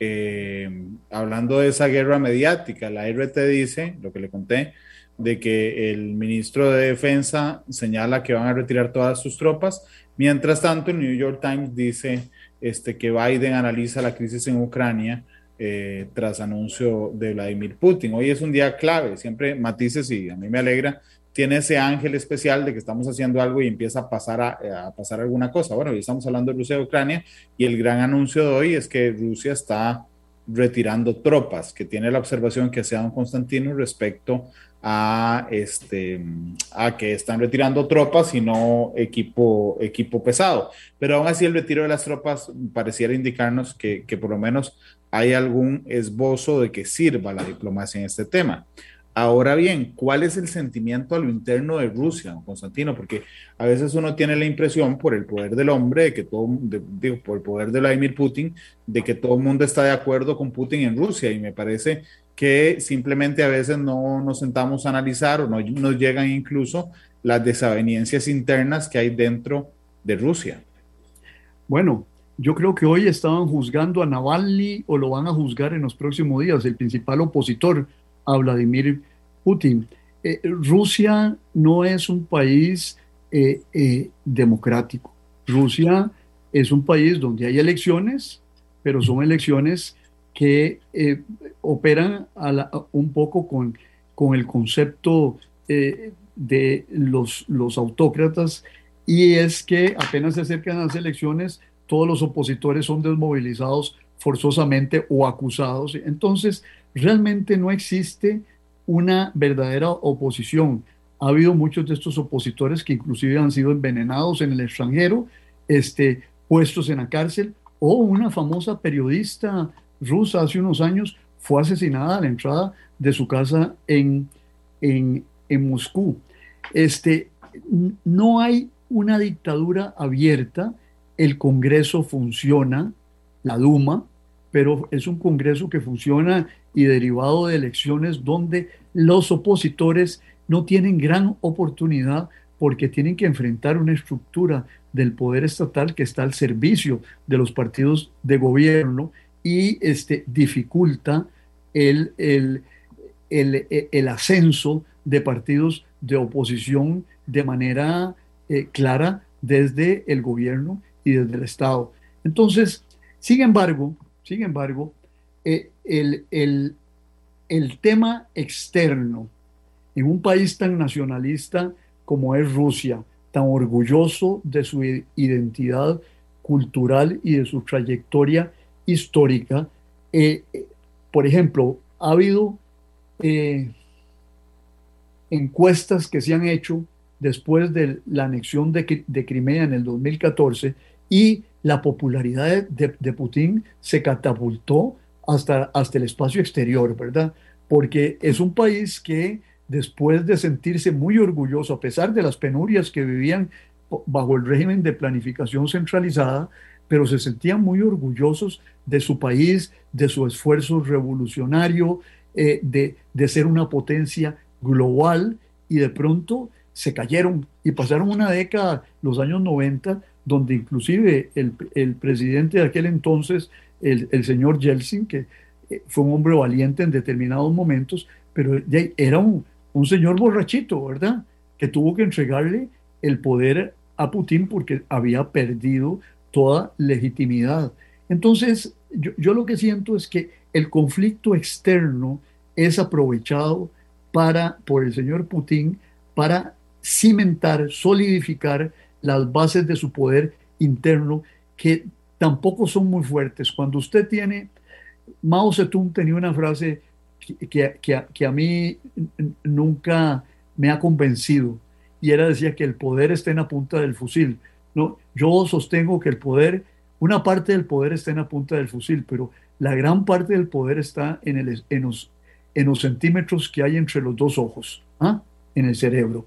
eh, hablando de esa guerra mediática, la RT dice, lo que le conté, de que el ministro de Defensa señala que van a retirar todas sus tropas. Mientras tanto, el New York Times dice este, que Biden analiza la crisis en Ucrania eh, tras anuncio de Vladimir Putin. Hoy es un día clave, siempre matices y a mí me alegra, tiene ese ángel especial de que estamos haciendo algo y empieza a pasar, a, a pasar alguna cosa. Bueno, hoy estamos hablando de Rusia y Ucrania y el gran anuncio de hoy es que Rusia está retirando tropas, que tiene la observación que hacía don Constantino respecto a, este, a que están retirando tropas y no equipo, equipo pesado. Pero aún así el retiro de las tropas pareciera indicarnos que, que por lo menos hay algún esbozo de que sirva la diplomacia en este tema. Ahora bien, ¿cuál es el sentimiento a lo interno de Rusia, Constantino? Porque a veces uno tiene la impresión por el poder del hombre, de que todo, digo, por el poder de Vladimir Putin, de que todo el mundo está de acuerdo con Putin en Rusia y me parece que simplemente a veces no nos sentamos a analizar o no nos llegan incluso las desavenencias internas que hay dentro de Rusia. Bueno, yo creo que hoy estaban juzgando a Navalny o lo van a juzgar en los próximos días, el principal opositor a Vladimir Putin. Eh, Rusia no es un país eh, eh, democrático. Rusia es un país donde hay elecciones, pero son elecciones que operan un poco con, con el concepto de los, los autócratas y es que apenas se acercan las elecciones, todos los opositores son desmovilizados forzosamente o acusados. Entonces, realmente no existe una verdadera oposición. Ha habido muchos de estos opositores que inclusive han sido envenenados en el extranjero, este, puestos en la cárcel, o una famosa periodista rusa hace unos años fue asesinada a la entrada de su casa en, en, en Moscú. Este, no hay una dictadura abierta, el Congreso funciona, la Duma, pero es un Congreso que funciona y derivado de elecciones donde los opositores no tienen gran oportunidad porque tienen que enfrentar una estructura del poder estatal que está al servicio de los partidos de gobierno y este, dificulta el, el, el, ascenso de partidos de oposición de manera eh, clara desde el gobierno y desde el Estado. Entonces, sin embargo, sin embargo, eh, el, el, el tema externo en un país tan nacionalista como es Rusia, tan orgulloso de su identidad cultural y de su trayectoria histórica. Eh, por ejemplo, ha habido encuestas que se han hecho después de la anexión de, Crimea en el 2014 y la popularidad de, Putin se catapultó hasta, hasta el espacio exterior, ¿verdad? Porque es un país que después de sentirse muy orgulloso, a pesar de las penurias que vivían bajo el régimen de planificación centralizada, pero se sentían muy orgullosos de su país, de su esfuerzo revolucionario, eh, de, de ser una potencia global y de pronto se cayeron y pasaron una década, los años 90, donde inclusive el, presidente de aquel entonces, el, señor Yeltsin, que eh, fue un hombre valiente en determinados momentos, pero era un, un señor borrachito, ¿verdad? Que tuvo que entregarle el poder a Putin porque había perdido toda legitimidad. Entonces, yo, yo, lo que siento es que el conflicto externo es aprovechado para, por el señor Putin para cimentar, solidificar las bases de su poder interno que tampoco son muy fuertes. Cuando usted tiene, Mao Zedong tenía una frase que, que, a mí nunca me ha convencido y era decía que el poder está en la punta del fusil. No, yo sostengo que el poder, una parte del poder está en la punta del fusil, pero la gran parte del poder está en, el, en, los, en los centímetros que hay entre los dos ojos, ¿ah? en el cerebro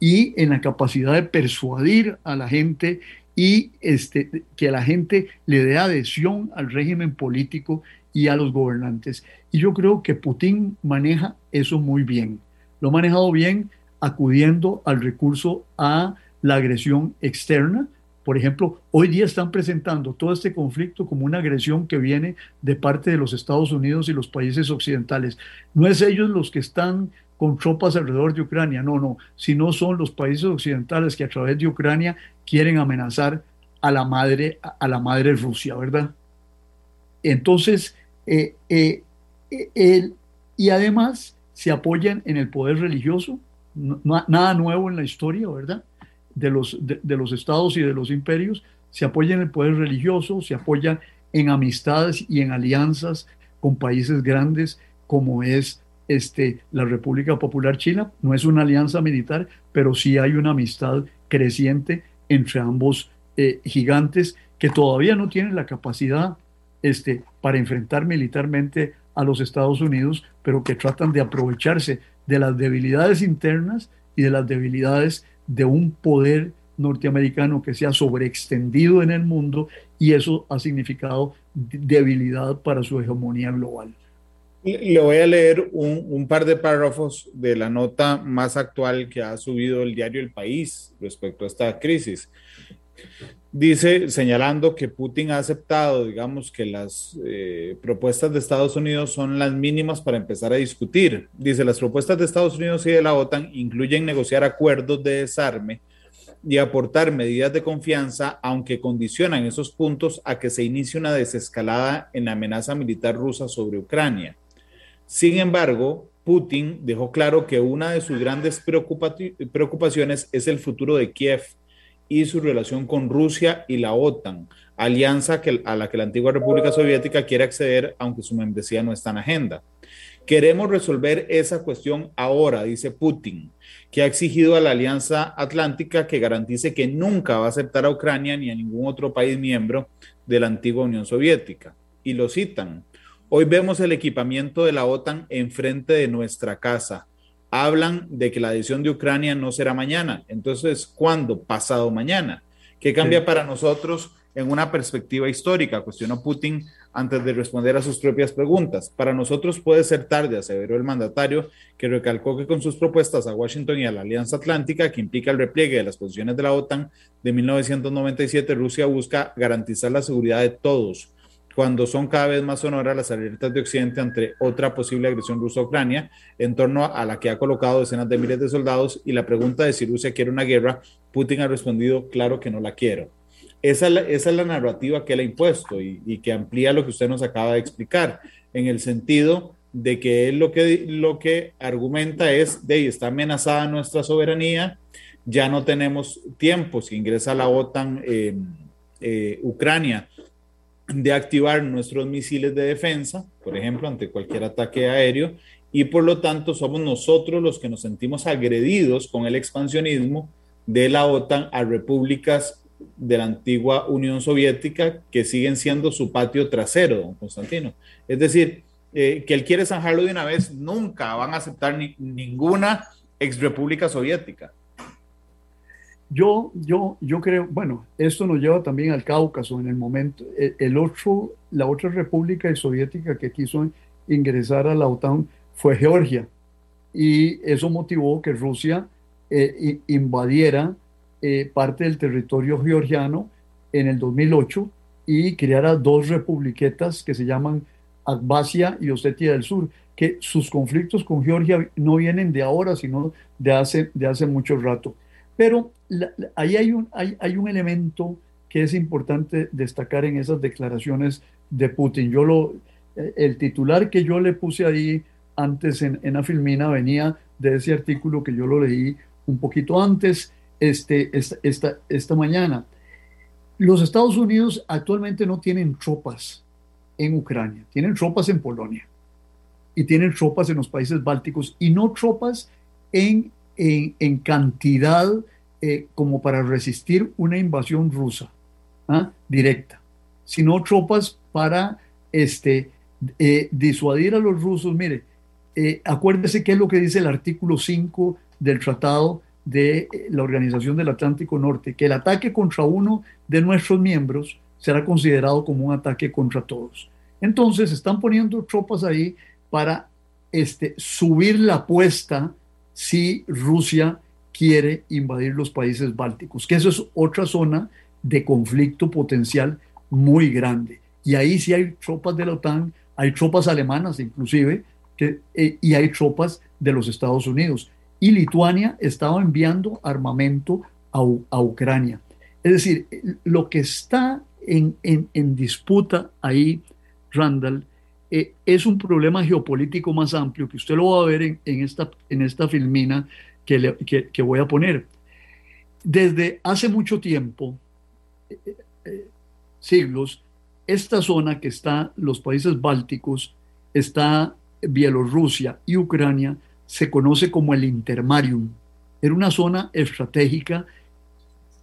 y en la capacidad de persuadir a la gente y este, que la gente le dé adhesión al régimen político y a los gobernantes. Y yo creo que Putin maneja eso muy bien. Lo ha manejado bien acudiendo al recurso a la agresión externa. Por ejemplo, hoy día están presentando todo este conflicto como una agresión que viene de parte de los Estados Unidos y los países occidentales. No es ellos los que están con tropas alrededor de Ucrania, no, no, sino son los países occidentales que a través de Ucrania quieren amenazar a la madre, a la madre Rusia, ¿verdad? Entonces, eh, eh, eh, y además se apoyan en el poder religioso, nada nuevo en la historia, ¿verdad? De los, de, de los estados y de los imperios, se apoya en el poder religioso, se apoya en amistades y en alianzas con países grandes como es este, la República Popular China. No es una alianza militar, pero sí hay una amistad creciente entre ambos eh, gigantes que todavía no tienen la capacidad este, para enfrentar militarmente a los Estados Unidos, pero que tratan de aprovecharse de las debilidades internas y de las debilidades de un poder norteamericano que se ha sobreextendido en el mundo y eso ha significado debilidad para su hegemonía global. Le voy a leer un, par de párrafos de la nota más actual que ha subido el diario El País respecto a esta crisis. Dice, señalando que Putin ha aceptado, digamos, que las eh, propuestas de Estados Unidos son las mínimas para empezar a discutir. Dice, las propuestas de Estados Unidos y de la OTAN incluyen negociar acuerdos de desarme y aportar medidas de confianza, aunque condicionan esos puntos a que se inicie una desescalada en la amenaza militar rusa sobre Ucrania. Sin embargo, Putin dejó claro que una de sus grandes preocupaciones es el futuro de Kiev y su relación con Rusia y la OTAN, alianza a la que la antigua República Soviética quiere acceder, aunque su membresía no está en agenda. Queremos resolver esa cuestión ahora, dice Putin, que ha exigido a la Alianza Atlántica que garantice que nunca va a aceptar a Ucrania ni a ningún otro país miembro de la antigua Unión Soviética. Y lo citan. Hoy vemos el equipamiento de la OTAN enfrente de nuestra casa hablan de que la adhesión de Ucrania no será mañana. Entonces, ¿cuándo? Pasado mañana. ¿Qué cambia para nosotros en una perspectiva histórica? Cuestionó Putin antes de responder a sus propias preguntas. Para nosotros puede ser tarde, aseveró el mandatario, que recalcó que con sus propuestas a Washington y a la Alianza Atlántica, que implica el repliegue de las posiciones de la OTAN de 1997, Rusia busca garantizar la seguridad de todos cuando son cada vez más sonoras las alertas de Occidente ante otra posible agresión rusa a Ucrania, en torno a la que ha colocado decenas de miles de soldados, y la pregunta de si Rusia quiere una guerra, Putin ha respondido, claro que no la quiero. Esa es la, narrativa que él ha impuesto y, que amplía lo que usted nos acaba de explicar, en el sentido de que él lo que, lo que argumenta es, de está amenazada nuestra soberanía, ya no tenemos tiempo, si ingresa la OTAN, eh, Ucrania, de activar nuestros misiles de defensa, por ejemplo, ante cualquier ataque aéreo, y por lo tanto somos nosotros los que nos sentimos agredidos con el expansionismo de la OTAN a repúblicas de la antigua Unión Soviética que siguen siendo su patio trasero, don Constantino. Es decir, eh, que él quiere zanjarlo de una vez, nunca van a aceptar ni, ninguna ex república soviética. Yo, yo, yo creo, bueno, esto nos lleva también al Cáucaso en el momento. E, el, otro, la otra república soviética que quiso ingresar a la OTAN fue Georgia. Y eso motivó que Rusia eh, invadiera eh, parte del territorio georgiano en el 2008 y creara dos republiquetas que se llaman Abjasia y Osetia del Sur, que sus conflictos con Georgia no vienen de ahora, sino de hace, de hace mucho rato. Pero ahí hay un, hay, hay, un elemento que es importante destacar en esas declaraciones de Putin. Yo lo, eh, el titular que yo le puse ahí antes en, en Afilmina venía de ese artículo que yo lo leí un poquito antes, este, esta, esta, esta mañana. Los Estados Unidos actualmente no tienen tropas en Ucrania, tienen tropas en Polonia y tienen tropas en los países bálticos y no tropas en en, cantidad eh, como para resistir una invasión rusa ¿ah? directa, sino tropas para este, eh, disuadir a los rusos. Mire, eh, acuérdese qué es lo que dice el artículo 5 del Tratado de la Organización del Atlántico Norte, que el ataque contra uno de nuestros miembros será considerado como un ataque contra todos. Entonces están poniendo tropas ahí para este, subir la apuesta si Rusia quiere invadir los países bálticos, que eso es otra zona de conflicto potencial muy grande. Y ahí sí hay tropas de la OTAN, hay tropas alemanas inclusive, eh, y hay tropas de los Estados Unidos. Y Lituania estaba enviando armamento a, Ucrania. Es decir, lo que está en, en disputa ahí, Randall, eh, es un problema geopolítico más amplio que usted lo va a ver en, esta, en esta filmina que, que, voy a poner. Desde hace mucho tiempo, eh, eh, siglos, esta zona que está los países bálticos, está Bielorrusia y Ucrania, se conoce como el Intermarium. Era una zona estratégica.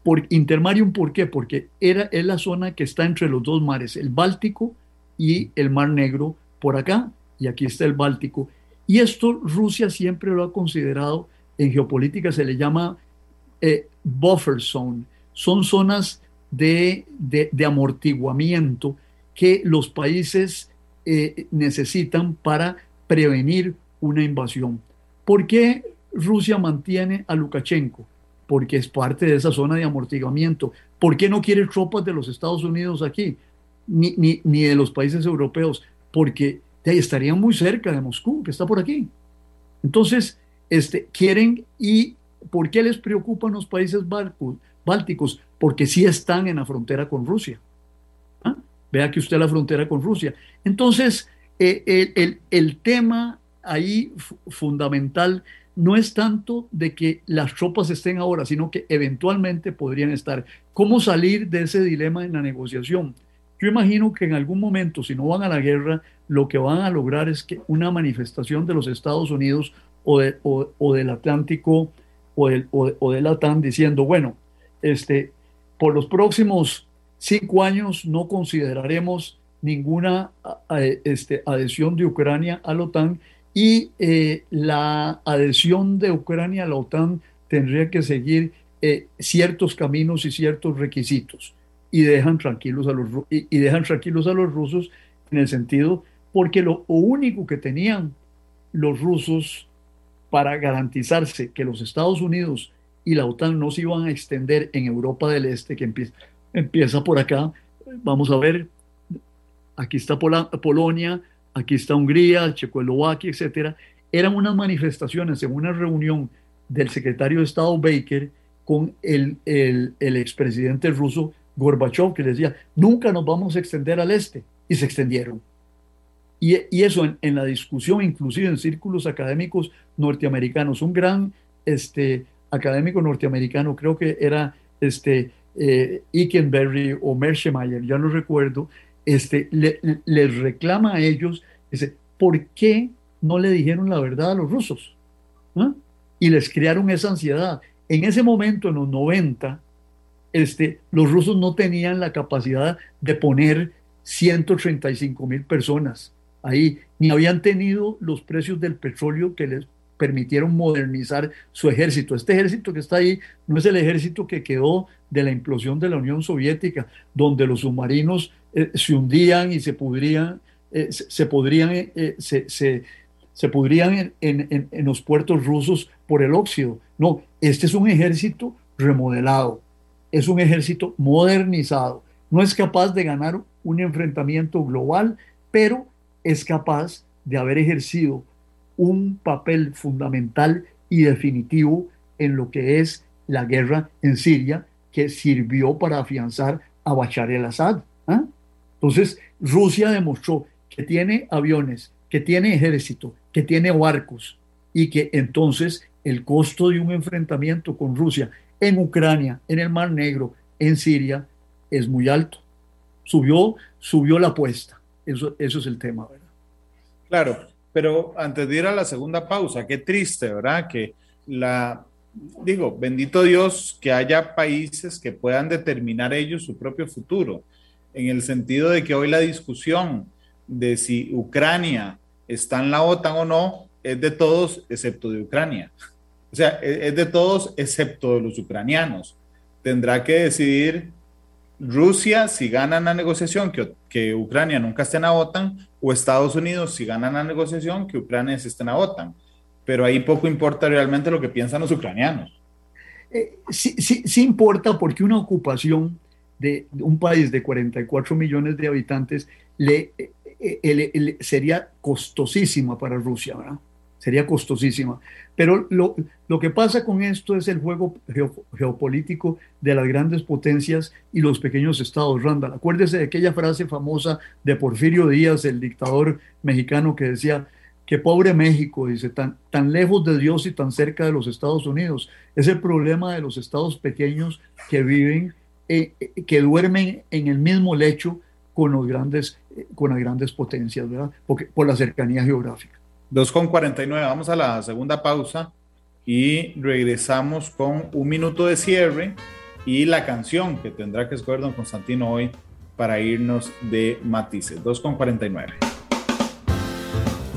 Por Intermarium, ¿por qué? Porque era, es la zona que está entre los dos mares, el Báltico y el Mar Negro por acá, y aquí está el Báltico. Y esto Rusia siempre lo ha considerado, en geopolítica se le llama eh, buffer zone, son zonas de, de, amortiguamiento que los países eh, necesitan para prevenir una invasión. ¿Por qué Rusia mantiene a Lukashenko? Porque es parte de esa zona de amortiguamiento. ¿Por qué no quiere tropas de los Estados Unidos aquí? Ni, ni, ni de los países europeos, porque estarían muy cerca de Moscú, que está por aquí. Entonces, este, quieren y ¿por qué les preocupan los países bálticos? Porque sí están en la frontera con Rusia. ¿Ah? Vea que usted la frontera con Rusia. Entonces, eh, el, el, tema ahí fundamental no es tanto de que las tropas estén ahora, sino que eventualmente podrían estar. ¿Cómo salir de ese dilema en la negociación? Yo imagino que en algún momento, si no van a la guerra, lo que van a lograr es que una manifestación de los Estados Unidos o, o, del Atlántico o del, o, TAN diciendo, bueno, este, por los próximos cinco años no consideraremos ninguna este, adhesión de Ucrania a la OTAN y eh, la adhesión de Ucrania a la OTAN tendría que seguir eh, ciertos caminos y ciertos requisitos y dejan tranquilos a los y, dejan tranquilos a los rusos en el sentido porque lo único que tenían los rusos para garantizarse que los Estados Unidos y la OTAN no se iban a extender en Europa del Este, que empieza, empieza por acá, vamos a ver, aquí está Polonia, aquí está Hungría, Checoslovaquia, etcétera, eran unas manifestaciones en una reunión del secretario de Estado Baker con el, el, el expresidente ruso Gorbachev, que decía, nunca nos vamos a extender al este, y se extendieron. Y, eso en, la discusión, inclusive en círculos académicos norteamericanos, un gran este, académico norteamericano, creo que era este, eh, o Merschemeyer, ya no recuerdo, este, le, les reclama a ellos, dice, ¿por qué no le dijeron la verdad a los rusos? ¿Ah? Y les crearon esa ansiedad. En ese momento, en los 90, este, los rusos no tenían la capacidad de poner 135 mil personas ahí, ni habían tenido los precios del petróleo que les permitieron modernizar su ejército. Este ejército que está ahí no es el ejército que quedó de la implosión de la Unión Soviética, donde los submarinos eh, se hundían y se pudrían, eh, se, podrían, eh, se, se, se pudrían en, en los puertos rusos por el óxido. No, este es un ejército remodelado, es un ejército modernizado. No es capaz de ganar un enfrentamiento global, pero es capaz de haber ejercido un papel fundamental y definitivo en lo que es la guerra en Siria, que sirvió para afianzar a Bashar el-Assad. ¿ah? Entonces, Rusia demostró que tiene aviones, que tiene ejército, que tiene barcos y que entonces el costo de un enfrentamiento con Rusia en Ucrania, en el Mar Negro, en Siria, es muy alto. Subió, subió la apuesta. Eso, eso es el tema, ¿verdad? Claro, pero antes de ir a la segunda pausa, qué triste, ¿verdad? Que la, digo, bendito Dios que haya países que puedan determinar ellos su propio futuro, en el sentido de que hoy la discusión de si Ucrania está en la OTAN o no es de todos excepto de Ucrania. O sea, e, es de todos excepto de los ucranianos. Tendrá que decidir Rusia si gana la negociación que, que Ucrania nunca esté en la OTAN o Estados Unidos si gana la negociación que Ucrania esté en la OTAN. Pero ahí poco importa realmente lo que piensan los ucranianos. Eh, sí, sí, sí importa porque una ocupación de un país de 44 millones de habitantes le, eh, eh, sería costosísima para Rusia, ¿verdad? Sería costosísima. Pero lo, lo, que pasa con esto es el juego geopolítico de las grandes potencias y los pequeños estados. Randall, acuérdese de aquella frase famosa de Porfirio Díaz, el dictador mexicano, que decía que pobre México, dice, tan, tan lejos de Dios y tan cerca de los Estados Unidos. Es el problema de los estados pequeños que viven, eh, eh, que duermen en el mismo lecho con, los grandes, eh, con las grandes potencias, ¿verdad? Porque, por la cercanía geográfica. 2.49, vamos a la segunda pausa y regresamos con un minuto de cierre y la canción que tendrá que escoger don Constantino hoy para irnos de matices. 2.49.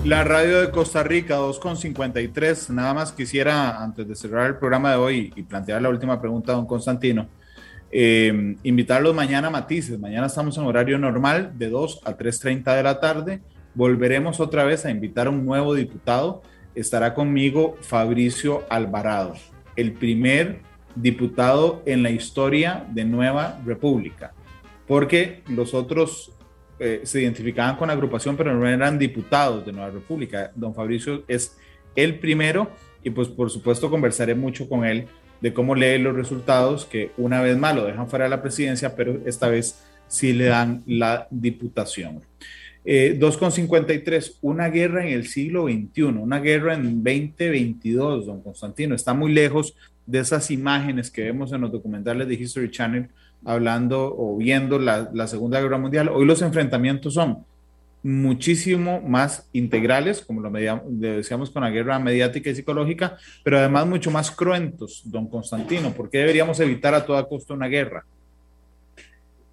La radio de Costa Rica, 2.53. Nada más quisiera, antes de cerrar el programa de hoy y plantear la última pregunta a don Constantino, eh, invitarlos mañana a Matices. Mañana estamos en horario normal de 2 a 3.30 de la tarde volveremos otra vez a invitar a un nuevo diputado. Estará conmigo Fabricio Alvarado, el primer diputado en la historia de Nueva República, porque los otros eh, se identificaban con la agrupación, pero no eran diputados de Nueva República. Don Fabricio es el primero y pues por supuesto conversaré mucho con él de cómo lee los resultados, que una vez más lo dejan fuera de la presidencia, pero esta vez sí le dan la diputación. Eh, 2,53, una guerra en el siglo XXI, una guerra en 2022, don Constantino, está muy lejos de esas imágenes que vemos en los documentales de History Channel hablando o viendo la, la Segunda Guerra Mundial. Hoy los enfrentamientos son muchísimo más integrales, como lo, decíamos con la guerra mediática y psicológica, pero además mucho más cruentos, don Constantino. ¿Por qué deberíamos evitar a toda costa una guerra?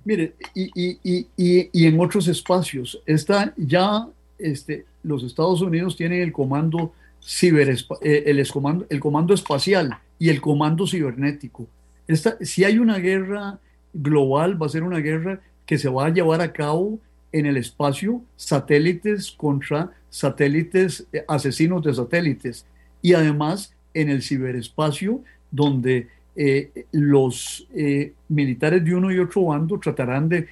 Mire, y, y, y, y en otros espacios, está ya este, los Estados Unidos tienen el comando ciber, eh, el, comando, el comando espacial y el comando cibernético. Esta, si hay una guerra global, va a ser una guerra que se va a llevar a cabo en el espacio, satélites contra satélites, eh, asesinos de satélites, y además en el ciberespacio, donde eh, los eh, militares de uno y otro bando tratarán de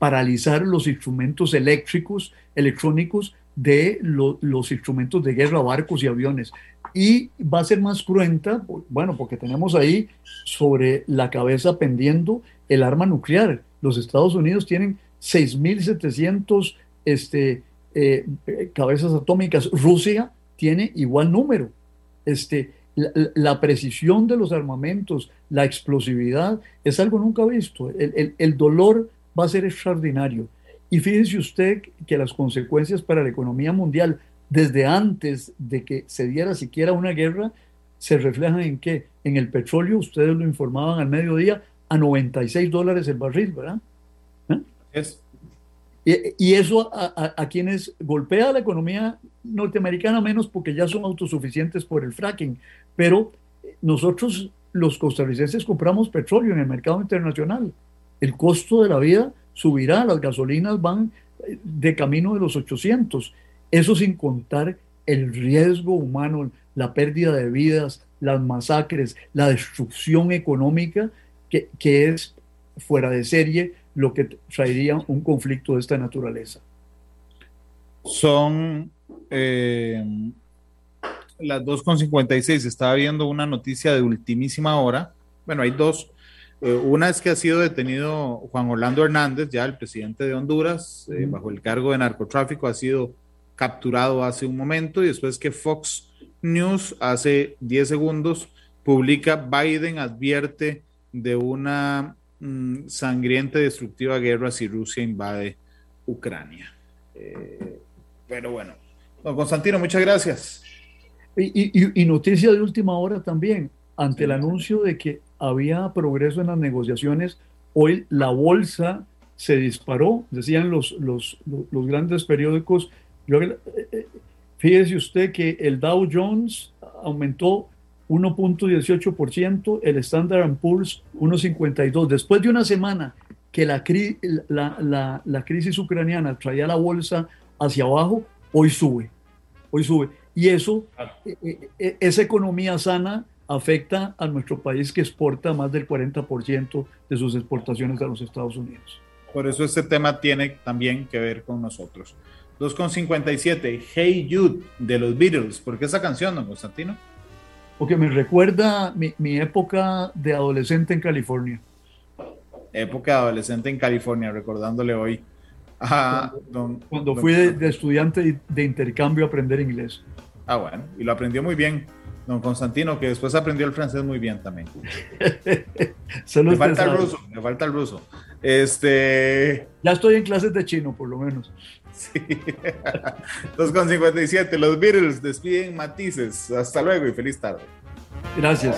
paralizar los instrumentos eléctricos, electrónicos de los instrumentos de guerra, barcos y aviones. Y va a ser más cruenta, bueno, porque tenemos ahí sobre la cabeza pendiendo el arma nuclear. Los Estados Unidos tienen 6.700 este, eh, cabezas atómicas. Rusia tiene igual número. Este, la, precisión de los armamentos, la explosividad, es algo nunca visto. El, dolor va a ser extraordinario. Y fíjese usted que las consecuencias para la economía mundial, desde antes de que se diera siquiera una guerra, se reflejan en qué? En el petróleo, ustedes lo informaban al mediodía, a 96 dólares el barril, ¿verdad? Es. Y, eso a, quienes golpea la economía norteamericana menos porque ya son autosuficientes por el fracking. Pero nosotros, los costarricenses, compramos petróleo en el mercado internacional. El costo de la vida subirá, las gasolinas van eh, de camino de los 800. Eso sin contar el riesgo humano, la pérdida de vidas, las masacres, la destrucción económica que, que es fuera de serie lo que traería un conflicto de esta naturaleza. Son eh, las 2.56. Estaba viendo una noticia de ultimísima hora. Bueno, hay dos. Eh, una es que ha sido detenido Juan Orlando Hernández, ya el presidente de Honduras, eh, bajo el cargo de narcotráfico, ha sido capturado hace un momento y después que Fox News hace 10 segundos publica Biden advierte de una Mm, sangrienta y destructiva guerra si Rusia invade Ucrania. Eh, pero bueno, don Constantino, muchas gracias. Y, noticia de última hora también, ante el anuncio de que había progreso en las negociaciones, hoy la bolsa se disparó, decían los, los, los, grandes periódicos. Eh, eh, fíjese usted que el Dow Jones aumentó 1.18%, el Standard Poor's 1.52%. Después de una semana que la, la, la, crisis ucraniana traía la bolsa hacia abajo, hoy sube, hoy sube. Y eso, eh, eh, eh, esa economía sana afecta a nuestro país que exporta más del 40% de sus exportaciones a los Estados Unidos. Por eso este tema tiene también que ver con nosotros. 2.57, Hey Jude de los Beatles. ¿Por qué esa canción, don Constantino? Porque me recuerda mi, época de adolescente en California. Época de adolescente en California, recordándole hoy. cuando, fui de, estudiante de intercambio a aprender inglés. Ah, bueno, y lo aprendió muy bien, don Constantino, que después aprendió el francés muy bien también. me falta el ruso, me falta el ruso. Este... Ya estoy en clases de chino, por lo menos. Sí. 2.57. Los Beatles despiden matices. Hasta luego y feliz tarde. Gracias.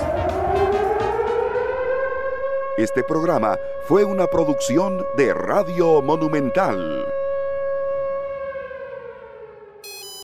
Este programa fue una producción de Radio Monumental.